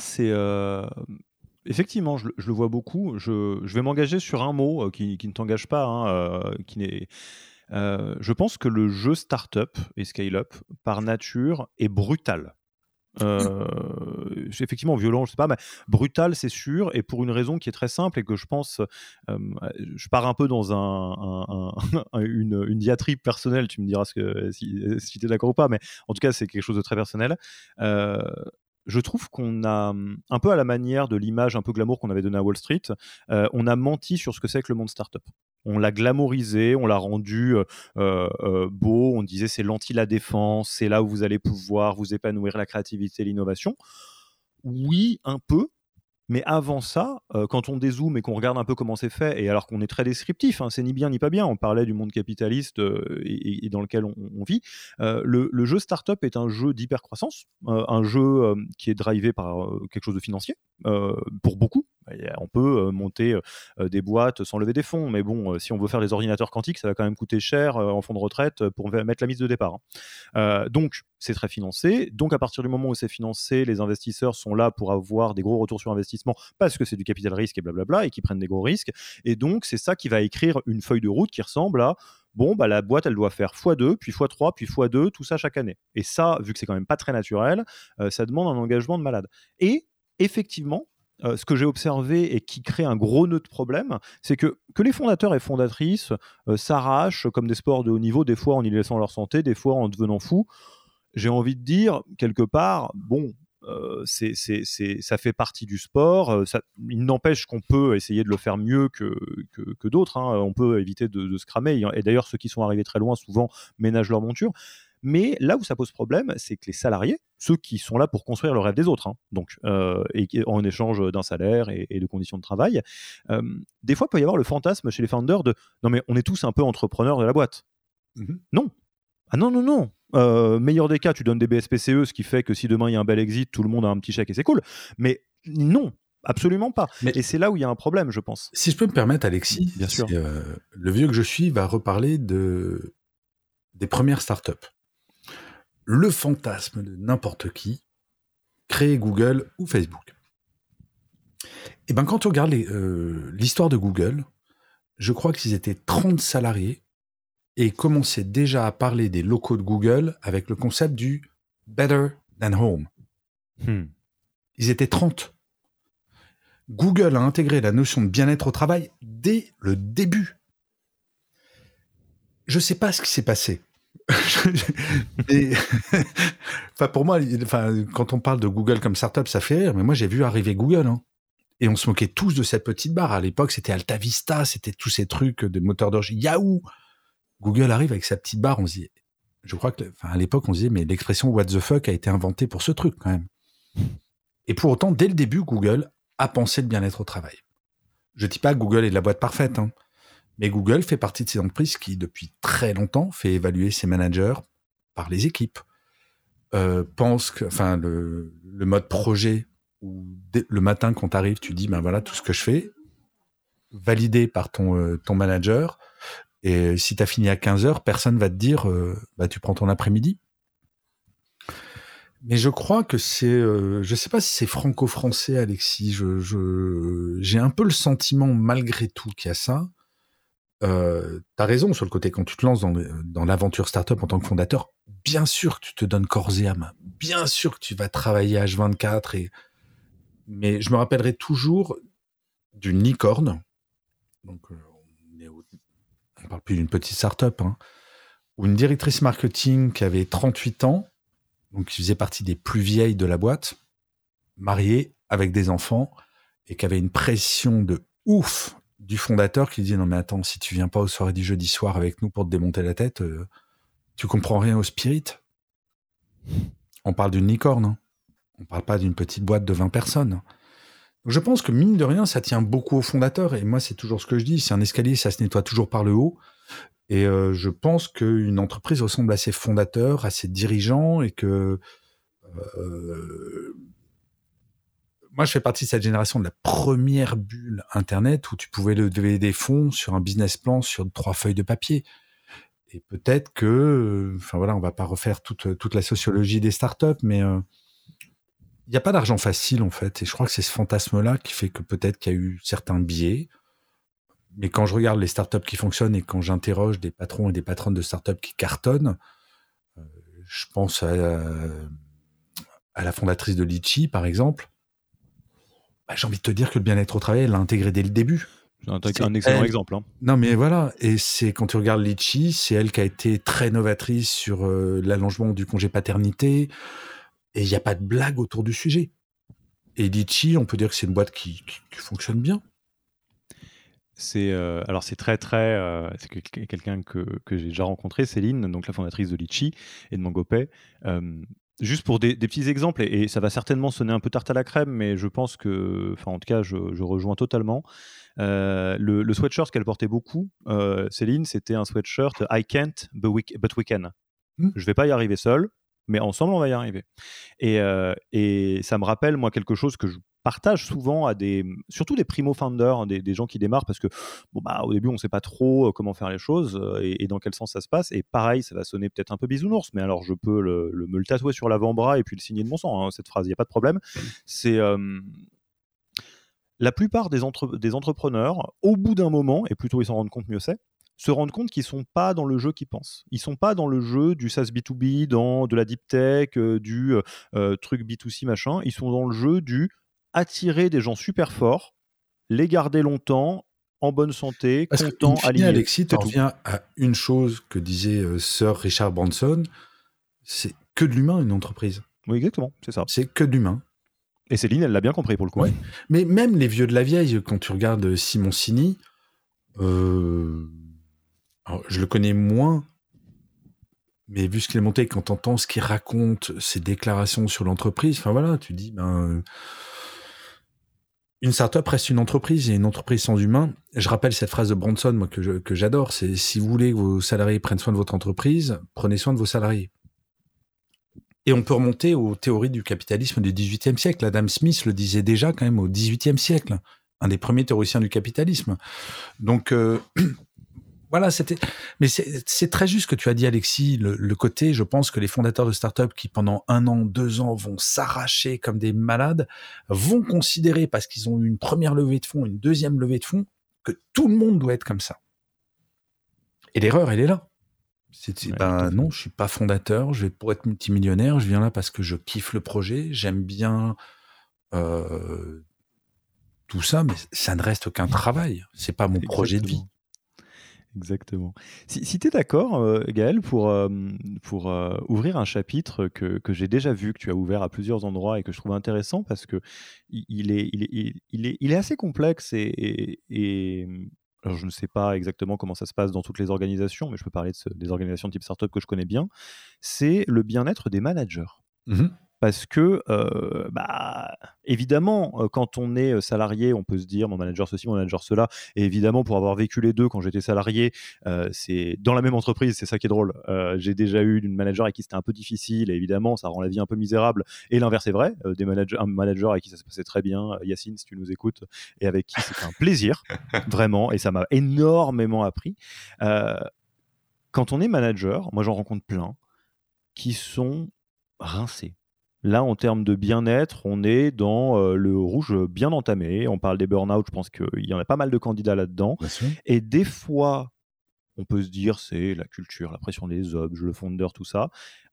c'est. Euh, effectivement, je, le vois beaucoup. Je, vais m'engager sur un mot euh, qui, ne t'engage pas, hein, euh, qui n'est. je pense que le jeu startup et scale-up, par nature, est brutal. Euh, effectivement, violent, je sais pas, mais brutal, c'est sûr, et pour une raison qui est très simple et que je pense, je pars un peu dans un, une, une, diatribe personnelle, tu me diras ce que, si, si tu es d'accord ou pas, mais en tout cas, c'est quelque chose de très personnel. Je trouve qu'on a, un peu à la manière de l'image un peu glamour qu'on avait donnée à Wall Street, euh, on a menti sur ce que c'est que le monde startup. On l'a glamourisé, on l'a rendu euh, euh, beau, on disait c'est l'anti-la défense, c'est là où vous allez pouvoir vous épanouir la créativité, l'innovation. Oui, un peu, mais avant ça, euh, quand on dézoome et qu'on regarde un peu comment c'est fait, et alors qu'on est très descriptif, hein, c'est ni bien ni pas bien, on parlait du monde capitaliste euh, et, dans lequel on, vit, euh, le, le, jeu startup est un jeu d'hypercroissance, un jeu qui est drivé par quelque chose de financier, pour beaucoup, on peut monter des boîtes sans lever des fonds, mais bon, si on veut faire des ordinateurs quantiques, ça va quand même coûter cher en fonds de retraite pour mettre la mise de départ. Hein. donc, c'est très financé. Donc, à partir du moment où c'est financé, les investisseurs sont là pour avoir des gros retours sur investissement parce que c'est du capital risque et blablabla et qui prennent des gros risques. Et donc, c'est ça qui va écrire une feuille de route qui ressemble à bon, bah, la boîte, elle doit faire x2, puis x3, puis x2, tout ça chaque année. Et ça, vu que c'est quand même pas très naturel, ça demande un engagement de malade. Et effectivement, euh, ce que j'ai observé et qui crée un gros nœud de problème, c'est que, que les fondateurs et fondatrices euh, s'arrachent comme des sports de haut niveau, des fois en y laissant leur santé, des fois en devenant fous. J'ai envie de dire, quelque part, bon, euh, ça fait partie du sport. Ça, il n'empêche qu'on peut essayer de le faire mieux que, que, d'autres. Hein. On peut éviter de, de, se cramer. Et d'ailleurs, ceux qui sont arrivés très loin, souvent, ménagent leur monture. Mais là où ça pose problème, c'est que les salariés, ceux qui sont là pour construire le rêve des autres, hein, donc, euh, et en échange d'un salaire et, de conditions de travail, euh, des fois, il peut y avoir le fantasme chez les founders de non, mais on est tous un peu entrepreneurs de la boîte. Mmh non. Ah non, non, non. Euh, meilleur des cas, tu donnes des BSPCE, ce qui fait que si demain il y a un bel exit, tout le monde a un petit chèque et c'est cool. Mais non, Absolument pas. Mais et c'est là où il y a un problème, je pense. Si je peux me permettre, Alexis, bien sûr. le vieux que je suis va reparler de des premières startups le fantasme de n'importe qui, créer Google ou Facebook. Et eh ben quand on regarde euh, l'histoire de Google, je crois qu'ils étaient 30 salariés et commençaient déjà à parler des locaux de Google avec le concept du better than home. Hmm. Ils étaient 30. Google a intégré la notion de bien-être au travail dès le début. Je ne sais pas ce qui s'est passé. enfin, pour moi, enfin, quand on parle de Google comme startup, ça fait rire, mais moi j'ai vu arriver Google. Hein. Et on se moquait tous de cette petite barre. À l'époque, c'était Alta Vista, c'était tous ces trucs de moteurs d'orge. Yahoo Google arrive avec sa petite barre, on se dit, je crois que, enfin, à l'époque, on se disait, mais l'expression what the fuck a été inventée pour ce truc, quand même. Et pour autant, dès le début, Google a pensé le bien-être au travail. Je dis pas que Google est la boîte parfaite, hein. Mais Google fait partie de ces entreprises qui, depuis très longtemps, fait évaluer ses managers par les équipes. Euh, pense que, enfin, le, mode projet où le matin quand tu arrives, tu dis, ben voilà tout ce que je fais, validé par ton, euh, ton manager. Et si tu as fini à 15 heures, personne va te dire, euh, bah, tu prends ton après-midi. Mais je crois que c'est, euh, je sais pas si c'est franco-français, Alexis. Je, j'ai un peu le sentiment, malgré tout, qu'il y a ça. Euh, t'as raison sur le côté quand tu te lances dans, l'aventure startup en tant que fondateur, bien sûr que tu te donnes corps et âme, bien sûr que tu vas travailler H24 et mais je me rappellerai toujours d'une licorne. Donc euh, on, parle plus d'une petite startup hein, une directrice marketing qui avait 38 ans, donc qui faisait partie des plus vieilles de la boîte, mariée avec des enfants et qui avait une pression de ouf du fondateur qui dit non mais attends si tu viens pas aux soirées du jeudi soir avec nous pour te démonter la tête euh, tu comprends rien au spirit. On parle d'une licorne hein. on parle pas d'une petite boîte de 20 personnes. Je pense que mine de rien ça tient beaucoup au fondateur et moi c'est toujours ce que je dis c'est un escalier ça se nettoie toujours par le haut. Et euh, je pense qu'une entreprise ressemble à ses fondateurs à ses dirigeants et que euh, moi, je fais partie de cette génération de la première bulle Internet où tu pouvais lever des fonds sur un business plan sur trois feuilles de papier. Et peut-être que, enfin voilà, on va pas refaire toute, toute la sociologie des startups, mais euh, il n'y a pas d'argent facile en fait. Et je crois que c'est ce fantasme-là qui fait que peut-être qu'il y a eu certains biais. Mais quand je regarde les startups qui fonctionnent et quand j'interroge des patrons et des patronnes de startups qui cartonnent, euh, je pense à, à la fondatrice de Litchi, par exemple, bah, j'ai envie de te dire que le bien-être au travail, elle l'a intégré dès le début. Un, un excellent exemple. Hein. Non, mais voilà. Et c'est quand tu regardes Litchi, c'est elle qui a été très novatrice sur euh, l'allongement du congé paternité. Et il n'y a pas de blague autour du sujet. Et Litchi, on peut dire que c'est une boîte qui, fonctionne bien. C'est euh, alors c'est très très euh, c'est quelqu'un que, que j'ai déjà rencontré, Céline, donc la fondatrice de Litchi et de Mangopay. Juste pour des, petits exemples, et, ça va certainement sonner un peu tarte à la crème, mais je pense que, enfin en tout cas, je, rejoins totalement. Euh, le, sweatshirt qu'elle portait beaucoup, euh, Céline, c'était un sweatshirt I can't but we, but we can. Hmm. Je vais pas y arriver seul, mais ensemble on va y arriver. Et, euh, et ça me rappelle moi quelque chose que je partage souvent à des, surtout des primo founders, hein, des, gens qui démarrent parce que bah au début on sait pas trop euh, comment faire les choses euh, et, dans quel sens ça se passe. Et pareil, ça va sonner peut-être un peu bisounours, mais alors je peux le, me le tatouer sur l'avant-bras et puis le signer de mon sang. Hein, cette phrase, il y a pas de problème. C'est la plupart des, des entrepreneurs, au bout d'un moment, et plutôt ils s'en rendent compte, mieux c'est, se rendent compte qu'ils sont pas dans le jeu qu'ils pensent. Ils sont pas dans le jeu du SaaS B2B, dans de la deep tech, euh, du truc B2C machin. Ils sont dans le jeu du attirer des gens super forts, les garder longtemps, en bonne santé, Parce contents, que, alignés. Alexis, tu reviens à une chose que disait euh, Sir Richard Branson, c'est que de l'humain une entreprise. Oui, exactement, c'est ça. C'est que de l'humain. Et Céline, elle l'a bien compris pour le coup. Mais même les vieux de la vieille, quand tu regardes Simon Sini, euh, je le connais moins, mais vu ce qu'il a monté, quand tu entends ce qu'il raconte, ses déclarations sur l'entreprise, enfin voilà, tu dis, ben, une startup reste une entreprise et une entreprise sans humain. Je rappelle cette phrase de Bronson que j'adore, c'est si vous voulez que vos salariés prennent soin de votre entreprise, prenez soin de vos salariés. Et on peut remonter aux théories du capitalisme du XVIIIe siècle. Adam Smith le disait déjà quand même au XVIIIe siècle, un des premiers théoriciens du capitalisme. Donc euh, voilà, c'était. Mais c'est très juste ce que tu as dit, Alexis. Le, côté, je pense que les fondateurs de start-up qui pendant un an, deux ans vont s'arracher comme des malades, vont considérer parce qu'ils ont eu une première levée de fonds, une deuxième levée de fonds, que tout le monde doit être comme ça. Et l'erreur, elle est là. C'est ben non, je suis pas fondateur. Je vais pour être multimillionnaire. Je viens là parce que je kiffe le projet. J'aime bien euh, tout ça, mais ça ne reste qu'un travail. C'est pas mon projet de vie. Exactement. Si, si tu es d'accord, euh, Gaël, pour, euh, pour euh, ouvrir un chapitre que, que j'ai déjà vu, que tu as ouvert à plusieurs endroits et que je trouve intéressant parce que il est, il est, il est, il est assez complexe et, et, je ne sais pas exactement comment ça se passe dans toutes les organisations, mais je peux parler de des organisations type startup que je connais bien. C'est le bien-être des managers. Mmh parce que, euh, bah, évidemment, quand on est salarié, on peut se dire mon manager ceci, mon manager cela. Et évidemment, pour avoir vécu les deux quand j'étais salarié, c'est dans la même entreprise, c'est ça qui est drôle. j'ai déjà eu une manager avec qui c'était un peu difficile, et évidemment, ça rend la vie un peu misérable. Et l'inverse est vrai. des managers, un manager avec qui ça se passait très bien, Yacine, si tu nous écoutes, et avec qui c'était un plaisir, vraiment, et ça m'a énormément appris. quand on est manager, moi j'en rencontre plein qui sont rincés Là, en termes de bien-être, on est dans euh, le rouge bien entamé. On parle des burn-out, je pense qu'il y en a pas mal de candidats là-dedans. Et des fois, on peut se dire c'est la culture, la pression des obs, le founder, tout ça.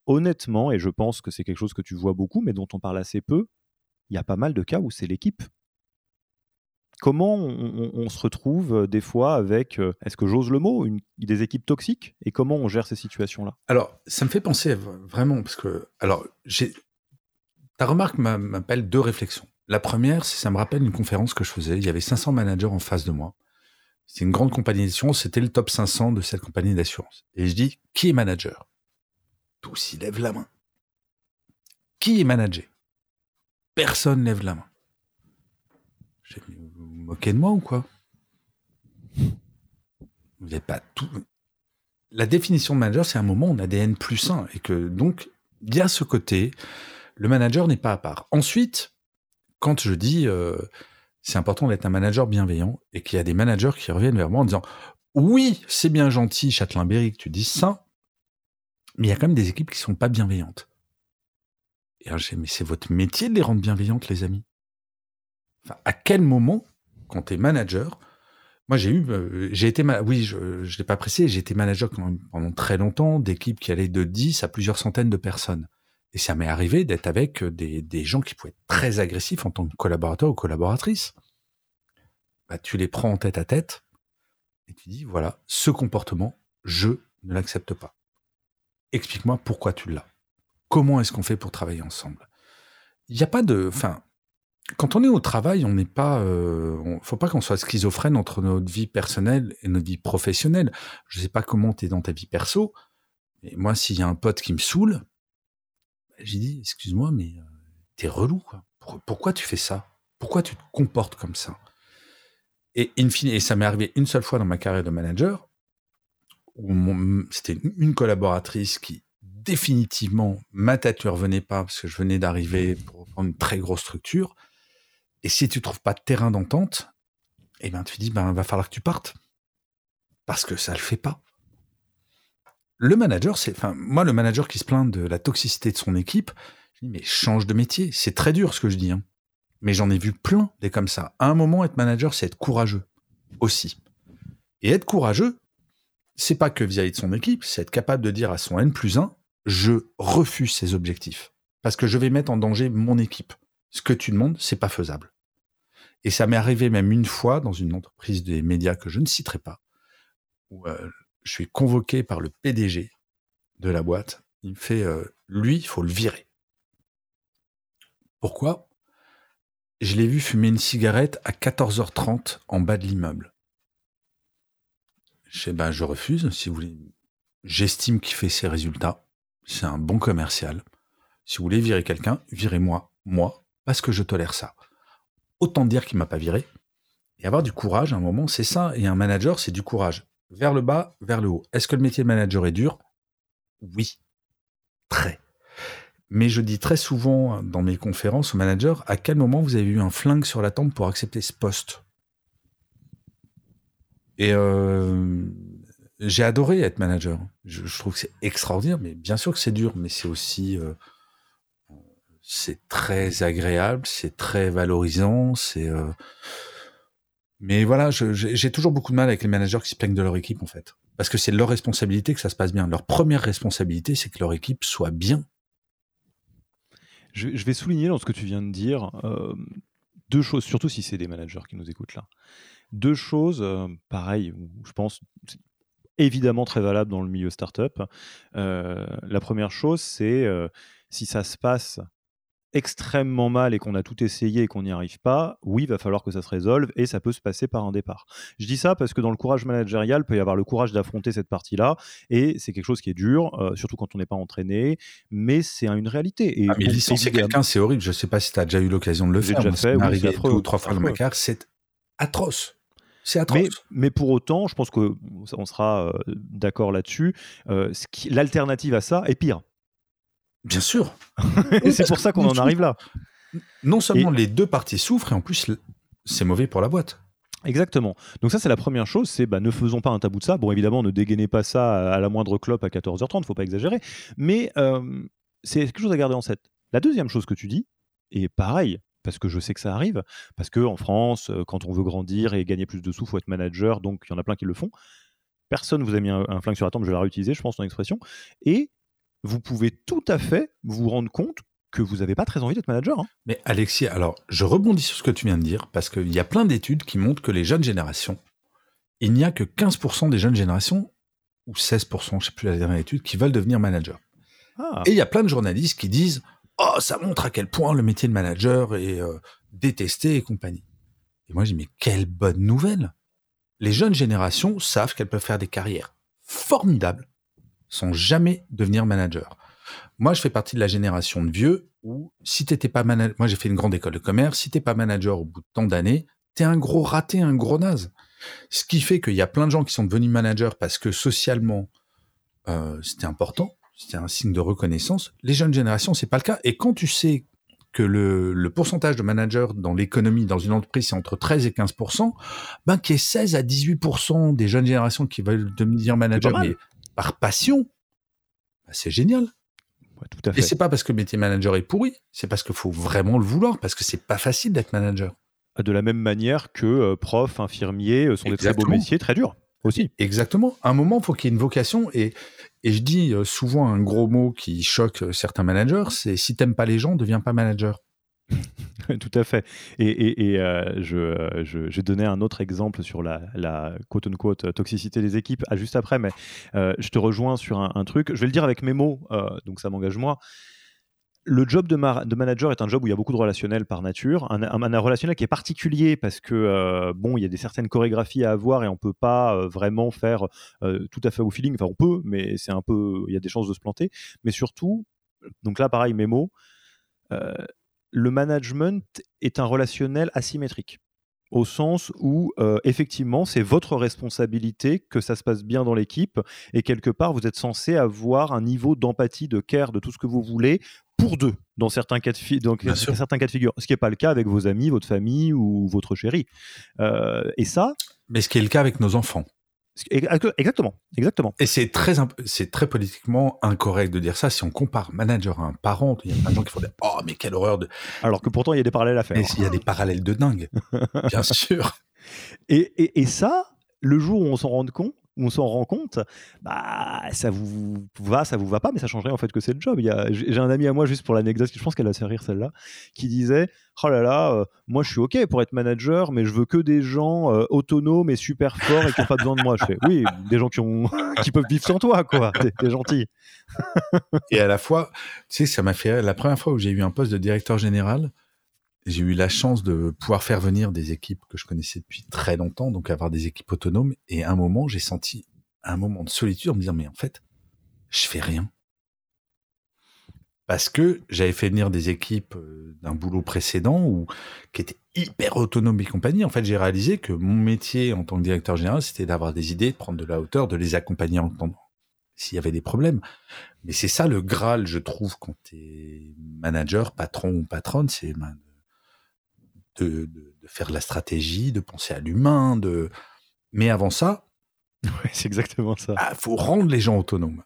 Honnêtement, et je pense que c'est quelque chose que tu vois beaucoup, mais dont on parle assez peu, il y a pas mal de cas où c'est l'équipe. Comment on, se retrouve euh, des fois avec, euh, est-ce que j'ose le mot, une, des équipes toxiques? Et comment on gère ces situations-là? Alors, ça me fait penser vraiment, parce que, alors, j'ai ta remarque m'appelle deux réflexions. La première, c'est ça me rappelle une conférence que je faisais. Il y avait 500 managers en face de moi. C'est une grande compagnie d'assurance. C'était le top 500 de cette compagnie d'assurance. Et je dis, qui est manager? Tous y lèvent la main. Qui est manager? Personne lève la main. Vous moquez de moi ou quoi? Vous n'êtes pas tout. La définition de manager, c'est un moment où on a des N plus 1 et que donc, il y a ce côté le manager n'est pas à part. Ensuite, quand je dis euh, c'est important d'être un manager bienveillant et qu'il y a des managers qui reviennent vers moi en disant oui, c'est bien gentil, Châtelain-Berry, que tu dis ça, mais il y a quand même des équipes qui sont pas bienveillantes. Et alors, mais c'est votre métier de les rendre bienveillantes, les amis? À quel moment, quand tu es manager, moi j'ai eu, euh, j'ai été, oui, je ne l'ai pas précisé, j'ai été manager pendant très longtemps d'équipes qui allaient de 10 à plusieurs centaines de personnes. Et ça m'est arrivé d'être avec des, des, gens qui pouvaient être très agressifs en tant que collaborateur ou collaboratrice. Bah, tu les prends en tête à tête et tu dis, voilà, ce comportement, je ne l'accepte pas. Explique-moi pourquoi tu l'as. Comment est-ce qu'on fait pour travailler ensemble? Il n'y a pas de... Quand on est au travail, on n'est pas... Euh, faut pas qu'on soit schizophrène entre notre vie personnelle et notre vie professionnelle. Je ne sais pas comment tu es dans ta vie perso, mais moi, s'il y a un pote qui me saoule, j'ai dit, excuse-moi, mais euh, t'es relou, quoi. Pourquoi tu fais ça? Pourquoi tu te comportes comme ça? Et in et ça m'est arrivé une seule fois dans ma carrière de manager, où c'était une collaboratrice qui définitivement ma tête lui revenait pas parce que je venais d'arriver pour une très grosse structure. Et si tu trouves pas de terrain d'entente, eh ben tu dis ben va falloir que tu partes parce que ça le fait pas. Le manager, c'est, enfin, moi, le manager qui se plaint de la toxicité de son équipe, je dis, mais change de métier. C'est très dur ce que je dis, hein. Mais j'en ai vu plein des comme ça. À un moment, être manager, c'est être courageux. Aussi. Et être courageux, c'est pas que vis-à-vis de son équipe, c'est être capable de dire à son N plus 1, je refuse ces objectifs. Parce que je vais mettre en danger mon équipe. Ce que tu demandes, c'est pas faisable. Et ça m'est arrivé même une fois dans une entreprise des médias que je ne citerai pas, euh, je suis convoqué par le PDG de la boîte. Il me fait, euh, lui, il faut le virer. Pourquoi? Je l'ai vu fumer une cigarette à 14h30 en bas de l'immeuble. Je ben, je refuse, si vous voulez. J'estime qu'il fait ses résultats. C'est un bon commercial. Si vous voulez virer quelqu'un, virez-moi, moi, parce que je tolère ça. Autant dire qu'il m'a pas viré. Et avoir du courage à un moment, c'est ça. Et un manager, c'est du courage vers le bas, vers le haut. Est-ce que le métier de manager est dur? Oui, très. Mais je dis très souvent dans mes conférences aux managers, à quel moment vous avez eu un flingue sur la tempe pour accepter ce poste? Et euh, j'ai adoré être manager. Je, trouve que c'est extraordinaire, mais bien sûr que c'est dur, mais c'est aussi... Euh, c'est très agréable, c'est très valorisant, c'est... Euh, mais voilà, j'ai toujours beaucoup de mal avec les managers qui se plaignent de leur équipe, en fait. Parce que c'est leur responsabilité que ça se passe bien. Leur première responsabilité, c'est que leur équipe soit bien. Je, vais souligner dans ce que tu viens de dire euh, deux choses, surtout si c'est des managers qui nous écoutent là. Deux choses, euh, pareil, je pense, évidemment très valable dans le milieu startup. Euh, la première chose, c'est si ça se passe extrêmement mal et qu'on a tout essayé et qu'on n'y arrive pas, oui, il va falloir que ça se résolve et ça peut se passer par un départ. Je dis ça parce que dans le courage managérial, il peut y avoir le courage d'affronter cette partie-là et c'est quelque chose qui est dur, euh, surtout quand on n'est pas entraîné, mais c'est une réalité. Et ah, mais licencier quelqu'un, c'est horrible. Je ne sais pas si tu as déjà eu l'occasion de le faire. Déjà fait, oui, deux ou trois fois dans ma carrière, c'est atroce. C'est atroce. Mais, mais, pour autant, je pense qu'on sera euh, d'accord là-dessus. Euh, l'alternative à ça est pire. Bien sûr. et c'est pour ça qu'on en arrive là. Non seulement les deux parties souffrent, et en plus, c'est mauvais pour la boîte. Exactement. Donc ça, c'est la première chose, c'est bah, ne faisons pas un tabou de ça. Bon, évidemment, ne dégainez pas ça à la moindre clope à 14h30, faut pas exagérer. Mais euh, c'est quelque chose à garder en tête. La deuxième chose que tu dis, et pareil, parce que je sais que ça arrive, parce qu'en France, euh, quand on veut grandir et gagner plus de sous, faut être manager, donc il y en a plein qui le font. Personne vous a mis un, un flingue sur la tempe, je vais la réutiliser, je pense, ton expression. Et vous pouvez tout à fait vous rendre compte que vous n'avez pas très envie d'être manager. Hein. Mais Alexis, alors je rebondis sur ce que tu viens de dire, parce qu'il y a plein d'études qui montrent que les jeunes générations, il n'y a que 15% des jeunes générations, ou 16%, je ne sais plus la dernière étude, qui veulent devenir manager. Ah. Et il y a plein de journalistes qui disent Oh, ça montre à quel point le métier de manager est euh, détesté et compagnie. Et moi, je dis Mais quelle bonne nouvelle Les jeunes générations savent qu'elles peuvent faire des carrières formidables sans jamais devenir manager. Moi, je fais partie de la génération de vieux où si t'étais pas manager, moi j'ai fait une grande école de commerce, si t'es pas manager au bout de tant d'années, t'es un gros raté, un gros naze. Ce qui fait qu'il y a plein de gens qui sont devenus managers parce que socialement euh, c'était important, c'était un signe de reconnaissance. Les jeunes générations, c'est pas le cas. Et quand tu sais que le, le pourcentage de managers dans l'économie, dans une entreprise, c'est entre 13 et 15 ben qu'il y ait 16 à 18% des jeunes générations qui veulent devenir managers, mais par passion, bah, c'est génial. tout à fait. Et c'est pas parce que le métier manager est pourri, c'est parce qu'il faut vraiment le vouloir, parce que c'est pas facile d'être manager. De la même manière que euh, prof, infirmier euh, sont des très beaux métiers, très durs. aussi. Exactement. À un moment, il faut qu'il y ait une vocation. Et, et je dis souvent un gros mot qui choque certains managers, c'est si t'aimes pas les gens, deviens pas manager. Tout à fait. Et, je, je, vais donner un autre exemple sur la, la quote-unquote toxicité des équipes à juste après, mais je te rejoins sur un, truc. Je vais le dire avec mes mots, donc ça m'engage moi le job de, de, manager est un job où il y a beaucoup de relationnel par nature, un, un, relationnel qui est particulier parce que euh, bon, il y a des certaines chorégraphies à avoir et on peut pas euh, vraiment faire euh, tout à fait au feeling. Enfin, on peut, mais c'est un peu, il y a des chances de se planter. Mais surtout, donc là, pareil, mes mots, le management est un relationnel asymétrique au sens où effectivement c'est votre responsabilité que ça se passe bien dans l'équipe et quelque part vous êtes censé avoir un niveau d'empathie, de care, de tout ce que vous voulez pour deux dans certains cas de, dans certains cas de figure, ce qui n'est pas le cas avec vos amis, votre famille ou votre chérie. et ça. Mais ce qui est le cas avec nos enfants. Exactement, exactement. Et c'est très, c'est très politiquement incorrect de dire ça. Si on compare manager à un parent, il y a plein de gens qui font des oh mais quelle horreur de. Alors que pourtant il y a des parallèles à faire. il y a des parallèles de dingue, bien sûr. Et, et, et, ça, le jour où on s'en rend compte, on s'en rend compte, bah ça vous va, ça vous va pas, mais ça changerait en fait que c'est le job. J'ai un ami à moi, juste pour l'anecdote, je pense qu'elle a fait rire celle-là, qui disait Oh là là, euh, moi je suis OK pour être manager, mais je veux que des gens euh, autonomes et super forts et qui n'ont pas besoin de moi. Je fais Oui, des gens qui, ont, qui peuvent vivre sans toi, quoi. T'es gentil. et à la fois, tu sais, ça m'a fait la première fois où j'ai eu un poste de directeur général j'ai eu la chance de pouvoir faire venir des équipes que je connaissais depuis très longtemps, donc avoir des équipes autonomes. Et à un moment, j'ai senti un moment de solitude en me disant, mais en fait, je fais rien. Parce que j'avais fait venir des équipes euh, d'un boulot précédent ou qui étaient hyper autonomes et compagnie. En fait, j'ai réalisé que mon métier en tant que directeur général, c'était d'avoir des idées, de prendre de la hauteur, de les accompagner en temps s'il y avait des problèmes. Mais c'est ça le Graal, je trouve, quand tu es manager, patron ou patronne, c'est ben, de, faire la stratégie, de penser à l'humain, de. Mais avant ça, c'est exactement ça. Il ah, faut rendre les gens autonomes.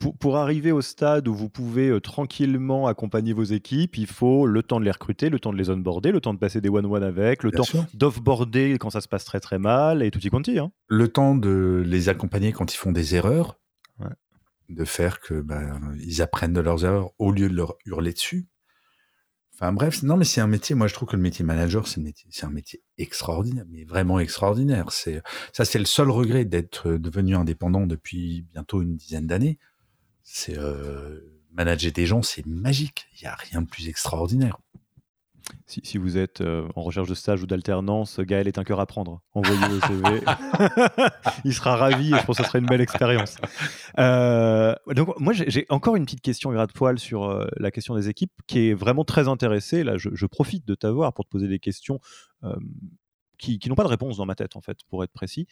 Pour, pour, arriver au stade où vous pouvez euh, tranquillement accompagner vos équipes, il faut le temps de les recruter, le temps de les onboarder, le temps de passer des one-one avec, le temps d'offboarder quand ça se passe très très mal, et tout y quanti. Hein. Le temps de les accompagner quand ils font des erreurs, de faire que ben, ils apprennent de leurs erreurs au lieu de leur hurler dessus. Enfin bref, non mais c'est un métier. Moi je trouve que le métier manager c'est c'est un métier extraordinaire, mais vraiment extraordinaire. C'est ça, c'est le seul regret d'être devenu indépendant depuis bientôt une dizaine d'années. C'est euh, manager des gens, c'est magique. Il y a rien de plus extraordinaire. Si, vous êtes euh, en recherche de stage ou d'alternance, Gaël est un cœur à prendre. Envoyez le CV. Il sera ravi et je pense que ce serait une belle expérience. Euh, donc, moi, j'ai encore une petite question de poil sur euh, la question des équipes qui est vraiment très intéressée. Là, je, profite de t'avoir pour te poser des questions qui, n'ont pas de réponse dans ma tête, en fait, pour être précis.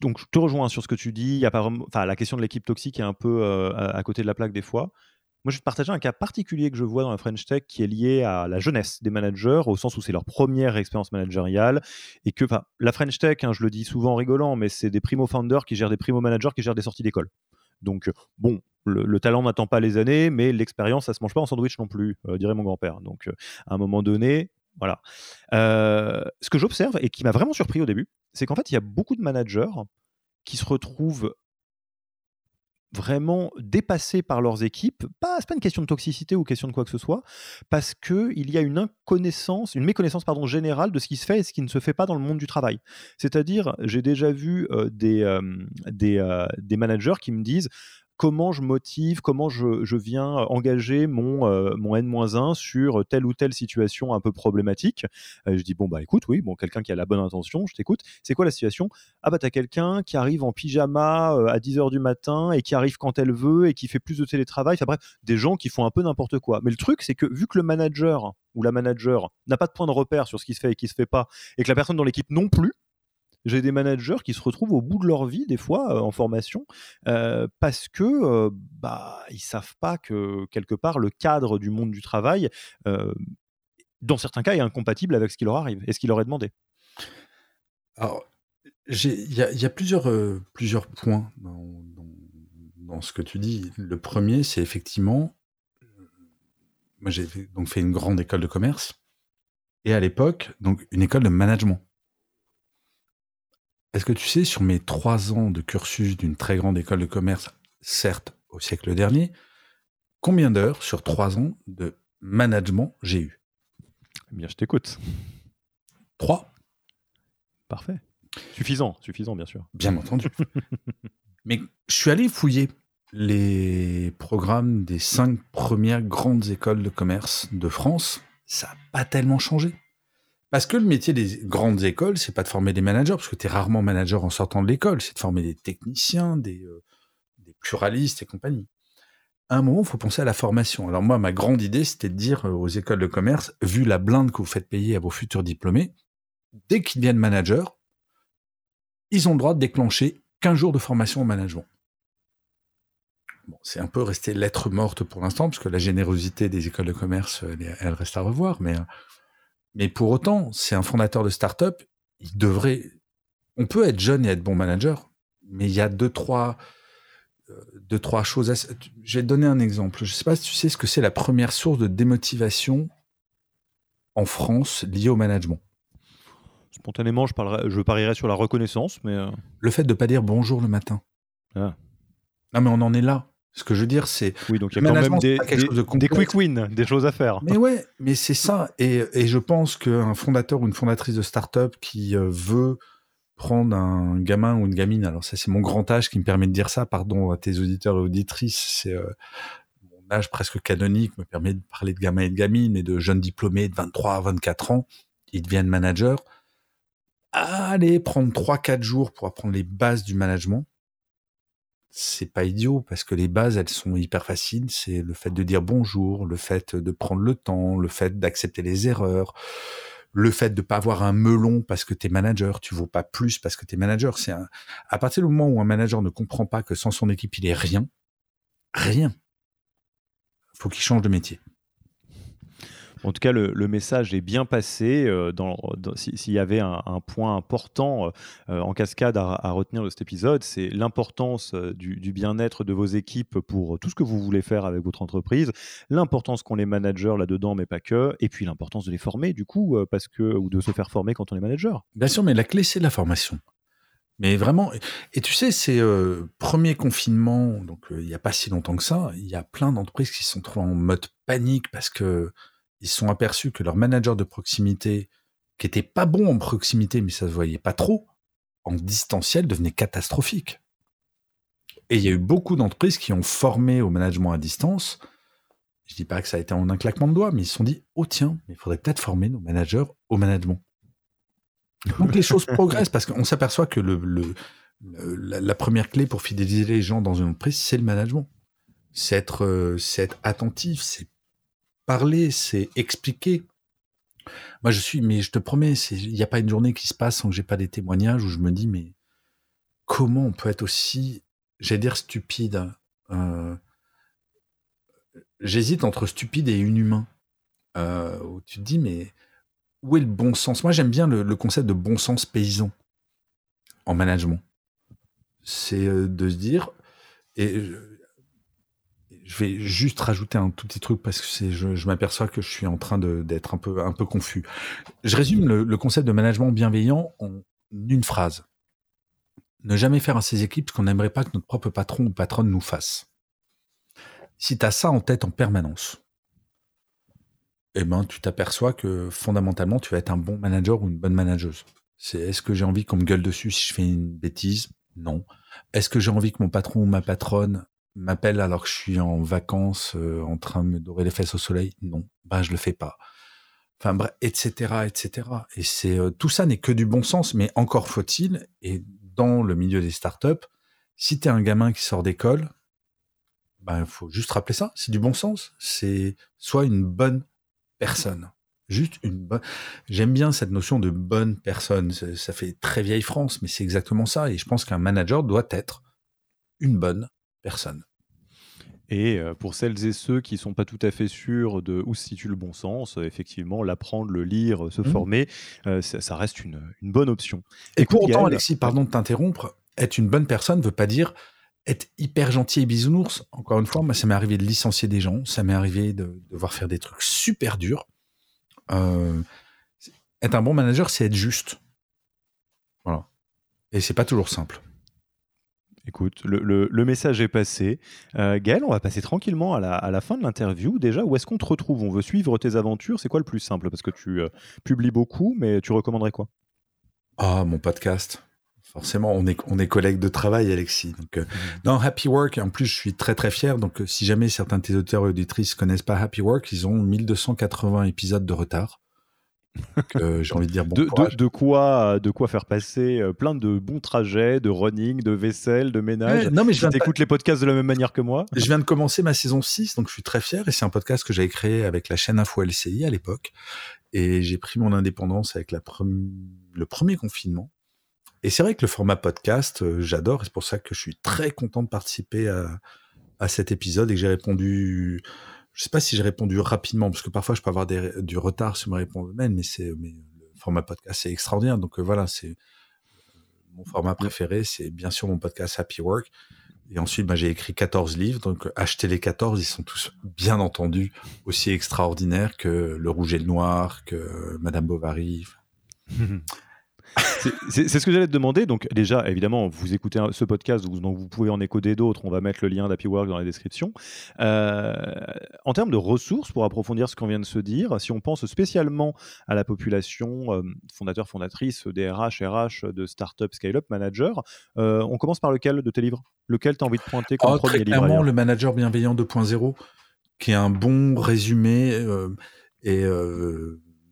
Donc, je te rejoins sur ce que tu dis. Il y a pas enfin, la question de l'équipe toxique est un peu à côté de la plaque des fois. Moi, je vais te partager un cas particulier que je vois dans la French Tech qui est lié à la jeunesse des managers, au sens où c'est leur première expérience managériale. Et que la French Tech, hein, je le dis souvent en rigolant, mais c'est des primo-founders qui gèrent des primo-managers qui gèrent des sorties d'école. Donc, bon, le, talent n'attend pas les années, mais l'expérience, ça se mange pas en sandwich non plus, euh, dirait mon grand-père. Donc, euh, à un moment donné, voilà. Euh, ce que j'observe et qui m'a vraiment surpris au début, c'est qu'en fait, il y a beaucoup de managers qui se retrouvent vraiment dépassés par leurs équipes. Pas, c'est pas une question de toxicité ou question de quoi que ce soit, parce que il y a une inconnaissance, une méconnaissance générale de ce qui se fait et ce qui ne se fait pas dans le monde du travail. C'est-à-dire, j'ai déjà vu euh, euh, euh, des managers qui me disent comment je motive, comment je, viens engager mon, euh, mon N-1 sur telle ou telle situation un peu problématique. Euh, je dis, bon, bah écoute, oui, bon, quelqu'un qui a la bonne intention, je t'écoute. C'est quoi la situation? Ah, bah, t'as quelqu'un qui arrive en pyjama euh, à 10h du matin et qui arrive quand elle veut et qui fait plus de télétravail. Enfin bref, des gens qui font un peu n'importe quoi. Mais le truc, c'est que vu que le manager ou la manager n'a pas de point de repère sur ce qui se fait et qui se fait pas, et que la personne dans l'équipe non plus, j'ai des managers qui se retrouvent au bout de leur vie, des fois, euh, en formation, euh, parce que euh, bah, ils savent pas que, quelque part, le cadre du monde du travail, dans certains cas, est incompatible avec ce qui leur arrive et ce qui leur est demandé. Alors, il y, a plusieurs, points dans, dans, ce que tu dis. Le premier, c'est effectivement, moi j'ai donc fait une grande école de commerce, et à l'époque, donc une école de management. Est-ce que tu sais, sur mes trois ans de cursus d'une très grande école de commerce, certes au siècle dernier, combien d'heures sur trois ans de management j'ai eu? Eh Bien, je t'écoute. Trois. Parfait. Suffisant, suffisant, bien sûr. Bien entendu. Mais je suis allé fouiller les programmes des cinq premières grandes écoles de commerce de France. Ça n'a pas tellement changé. Parce que le métier des grandes écoles, c'est pas de former des managers, parce que tu es rarement manager en sortant de l'école, c'est de former des techniciens, des, euh, pluralistes et compagnie. À un moment, il faut penser à la formation. Alors moi, ma grande idée, c'était de dire euh, aux écoles de commerce, vu la blinde que vous faites payer à vos futurs diplômés, dès qu'ils deviennent managers, ils ont le droit de déclencher 15 jours de formation au management. Bon, c'est un peu resté lettre morte pour l'instant, parce que la générosité des écoles de commerce, elle, reste à revoir, mais euh, mais pour autant, c'est un fondateur de start-up, il devrait. On peut être jeune et être bon manager, mais il y a deux, trois, euh, deux, trois choses. À... Je vais te donner un exemple. Je ne sais pas si tu sais ce que c'est la première source de démotivation en France liée au management. Spontanément, je, parlerai, je parierais sur la reconnaissance, mais. Euh, le fait de ne pas dire bonjour le matin. Ah. Non, mais on en est là. Ce que je veux dire, c'est. Oui, donc il y a quand même des, des, quick wins, des choses à faire. Mais ouais, mais c'est ça. Et, et, je pense qu'un fondateur ou une fondatrice de start-up qui euh, veut prendre un gamin ou une gamine, alors ça, c'est mon grand âge qui me permet de dire ça, pardon à tes auditeurs et auditrices, c'est. Euh, mon âge presque canonique me permet de parler de gamins et de gamines, mais de jeunes diplômés de 23 à 24 ans, ils deviennent managers. Allez prendre 3-4 jours pour apprendre les bases du management c'est pas idiot parce que les bases elles sont hyper faciles. C'est le fait de dire bonjour, le fait de prendre le temps, le fait d'accepter les erreurs, le fait de pas avoir un melon parce que t'es manager, tu vaux pas plus parce que t'es manager. C'est à partir du moment où un manager ne comprend pas que sans son équipe il est rien, rien. Faut qu'il change de métier. En tout cas, le, message est bien passé. Euh, s'il y avait un, point important euh, en cascade à, retenir de cet épisode, c'est l'importance euh, du, bien-être de vos équipes pour tout ce que vous voulez faire avec votre entreprise, l'importance qu'ont les managers là-dedans, mais pas que, et puis l'importance de les former, du coup, parce que, ou de se faire former quand on est manager. Bien sûr, mais la clé, c'est la formation. Mais vraiment, et tu sais, c'est premier confinement, donc il n'y a pas si longtemps que ça, il y a plein d'entreprises qui sont trop en mode panique parce que ils se sont aperçus que leur manager de proximité, qui était pas bon en proximité, mais ça se voyait pas trop, en distanciel devenait catastrophique. Et il y a eu beaucoup d'entreprises qui ont formé au management à distance. Je dis pas que ça a été en un claquement de doigts, mais ils se sont dit, oh tiens, il faudrait peut-être former nos managers au management. Donc les choses progressent parce qu'on s'aperçoit que la, première clé pour fidéliser les gens dans une entreprise, c'est le management. C'est être, euh, être attentif, c'est parler, c'est expliquer. Moi, je suis, mais je te promets, il n'y a pas une journée qui se passe sans que j'ai pas des témoignages où je me dis, mais comment on peut être aussi, j'allais dire stupide. Euh, j'hésite entre stupide et inhumain. Euh, tu te dis, mais où est le bon sens? Moi, j'aime bien le, concept de bon sens paysan en management. C'est euh, de se dire, et je vais juste rajouter un tout petit truc parce que je, m'aperçois que je suis en train d'être un peu, un peu confus. Je résume le, concept de management bienveillant en une phrase. Ne jamais faire à ses équipes ce qu'on n'aimerait pas que notre propre patron ou patronne nous fasse. Si tu as ça en tête en permanence, eh ben, tu t'aperçois que fondamentalement, tu vas être un bon manager ou une bonne manageuse. C'est est-ce que j'ai envie qu'on me gueule dessus si je fais une bêtise? Non. Est-ce que j'ai envie que mon patron ou ma patronne m'appelle alors que je suis en vacances euh, en train de me dorer les fesses au soleil Non, ben je le fais pas. Enfin bref, etc., etc. Et c'est euh, tout ça n'est que du bon sens, mais encore faut-il. Et dans le milieu des startups, si tu es un gamin qui sort d'école, ben il faut juste rappeler ça. C'est du bon sens. C'est soit une bonne personne. Juste une bonne. J'aime bien cette notion de bonne personne. Ça fait très vieille France, mais c'est exactement ça. Et je pense qu'un manager doit être une bonne personne. Et euh, pour celles et ceux qui sont pas tout à fait sûrs de où se situe le bon sens, euh, effectivement, l'apprendre, le lire, se mmh. former, euh, ça, reste une, bonne option. Et pour autant, Alexis, pardon de t'interrompre, être une bonne personne ne veut pas dire être hyper gentil et bisounours. Encore une fois, moi, ça m'est arrivé de licencier des gens, ça m'est arrivé de devoir faire des trucs super durs. être un bon manager, c'est être juste. Voilà. Et c'est pas toujours simple. Écoute, le, message est passé. Euh, Gaël, on va passer tranquillement à la, fin de l'interview. Déjà, où est-ce qu'on te retrouve? On veut suivre tes aventures. C'est quoi le plus simple? Parce que tu euh, publies beaucoup, mais tu recommanderais quoi? Ah, mon podcast. Forcément, on est, on est collègues de travail, Alexis. Donc, euh, mmh. Dans Happy Work, en plus, je suis très très fier. Donc, si jamais certains de tes auteurs et auditrices connaissent pas Happy Work, ils ont 1280 épisodes de retard. Euh, j'ai envie de dire bon de, quoi, de quoi faire passer euh, plein de bons trajets, de running, de vaisselle, de ménage. non, mais je t'écoutes les podcasts de la même manière que moi. Je viens de commencer ma saison 6, donc je suis très fier. Et c'est un podcast que j'avais créé avec la chaîne Info LCI à l'époque. Et j'ai pris mon indépendance avec la le premier confinement. Et c'est vrai que le format podcast, euh, j'adore. Et c'est pour ça que je suis très content de participer à, à cet épisode et que j'ai répondu je sais pas si j'ai répondu rapidement, parce que parfois je peux avoir du retard sur ma réponse même, mais c'est mais le format podcast c'est extraordinaire. Donc euh, voilà, c'est euh, mon format préféré, c'est bien sûr mon podcast Happy Work. Et ensuite, bah, j'ai écrit 14 livres, donc achetez les 14, ils sont tous bien entendu aussi extraordinaires que Le Rouge et le Noir, que Madame Bovary. C'est ce que j'allais te demander. Donc, déjà, évidemment, vous écoutez ce podcast, donc vous pouvez en écouter d'autres. On va mettre le lien d'Happy Work dans la description. Euh, en termes de ressources, pour approfondir ce qu'on vient de se dire, si on pense spécialement à la population euh, fondateur, fondatrice, DRH, RH, de startup, scale-up, manager, euh, on commence par lequel de tes livres? Lequel tu as envie de pointer comme oh, premier très clairement, Le Manager Bienveillant 2.0, qui est un bon résumé. et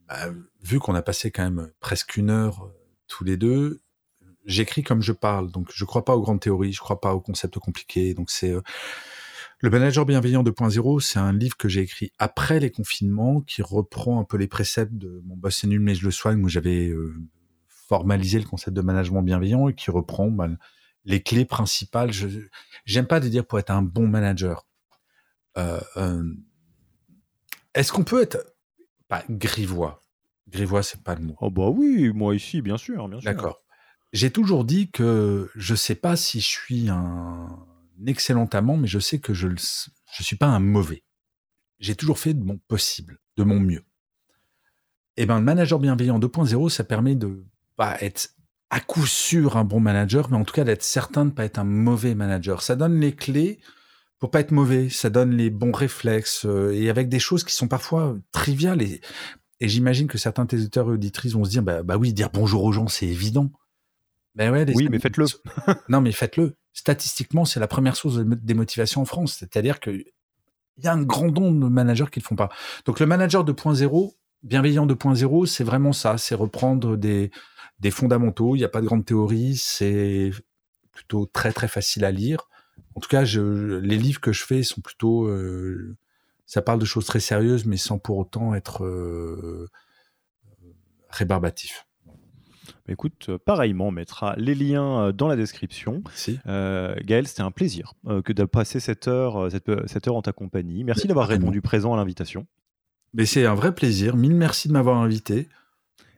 bah, vu qu'on a passé quand même presque une heure tous les deux. J'écris comme je parle, donc je crois pas aux grandes théories, je crois pas aux concepts compliqués. Donc c'est euh, le manager bienveillant 2.0, c'est un livre que j'ai écrit après les confinements, qui reprend un peu les préceptes de mon boss est nul mais je le soigne, où j'avais euh, formalisé le concept de management bienveillant et qui reprend bah, les clés principales. Je j'aime pas de dire pour être un bon manager. Euh, est-ce qu'on peut être pas grivois Grivois, c'est pas le mot. Oh bah oui, moi ici, bien sûr, bien sûr. D'accord. J'ai toujours dit que je sais pas si je suis un excellent amant, mais je sais que je ne je suis pas un mauvais. J'ai toujours fait de mon possible, de mon mieux. Et eh ben, le manager bienveillant 2.0, ça permet de pas être à coup sûr un bon manager, mais en tout cas d'être certain de ne pas être un mauvais manager. Ça donne les clés pour pas être mauvais, ça donne les bons réflexes euh, et avec des choses qui sont parfois triviales. Et et j'imagine que certains de et auditrices vont se dire, bah, bah, oui, dire bonjour aux gens, c'est évident. Ben ouais, oui, mais faites-le. non, mais faites-le. Statistiquement, c'est la première source de démotivation en France. C'est-à-dire qu'il y a un grand nombre de managers qui ne le font pas. Donc le manager 2.0, bienveillant 2.0, c'est vraiment ça. C'est reprendre des, des fondamentaux. Il n'y a pas de grande théorie. C'est plutôt très, très facile à lire. En tout cas, je, les livres que je fais sont plutôt euh, ça parle de choses très sérieuses, mais sans pour autant être euh, rébarbatif. Écoute, euh, pareillement, on mettra les liens euh, dans la description. Gaël, c'était un plaisir que de passer cette heure, cette, heure en ta compagnie. Merci d'avoir répondu présent à l'invitation. Mais c'est un vrai plaisir. Mille merci de m'avoir invité.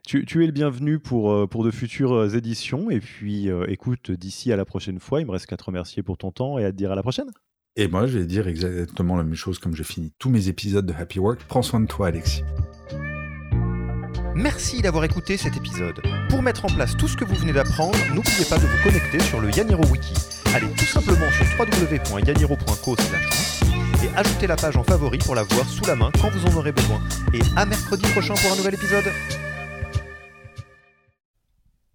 Tu, es le bienvenu pour, pour de futures éditions. Et puis, écoute, d'ici à la prochaine fois, il me reste qu'à te remercier pour ton temps et à te dire à la prochaine. Et moi, je vais dire exactement la même chose comme je finis tous mes épisodes de Happy Work. Prends soin de toi, Alexis. Merci d'avoir écouté cet épisode. Pour mettre en place tout ce que vous venez d'apprendre, n'oubliez pas de vous connecter sur le Yaniro Wiki. Allez tout simplement sur www.yaniro.co et ajoutez la page en favori pour la voir sous la main quand vous en aurez besoin. Et à mercredi prochain pour un nouvel épisode.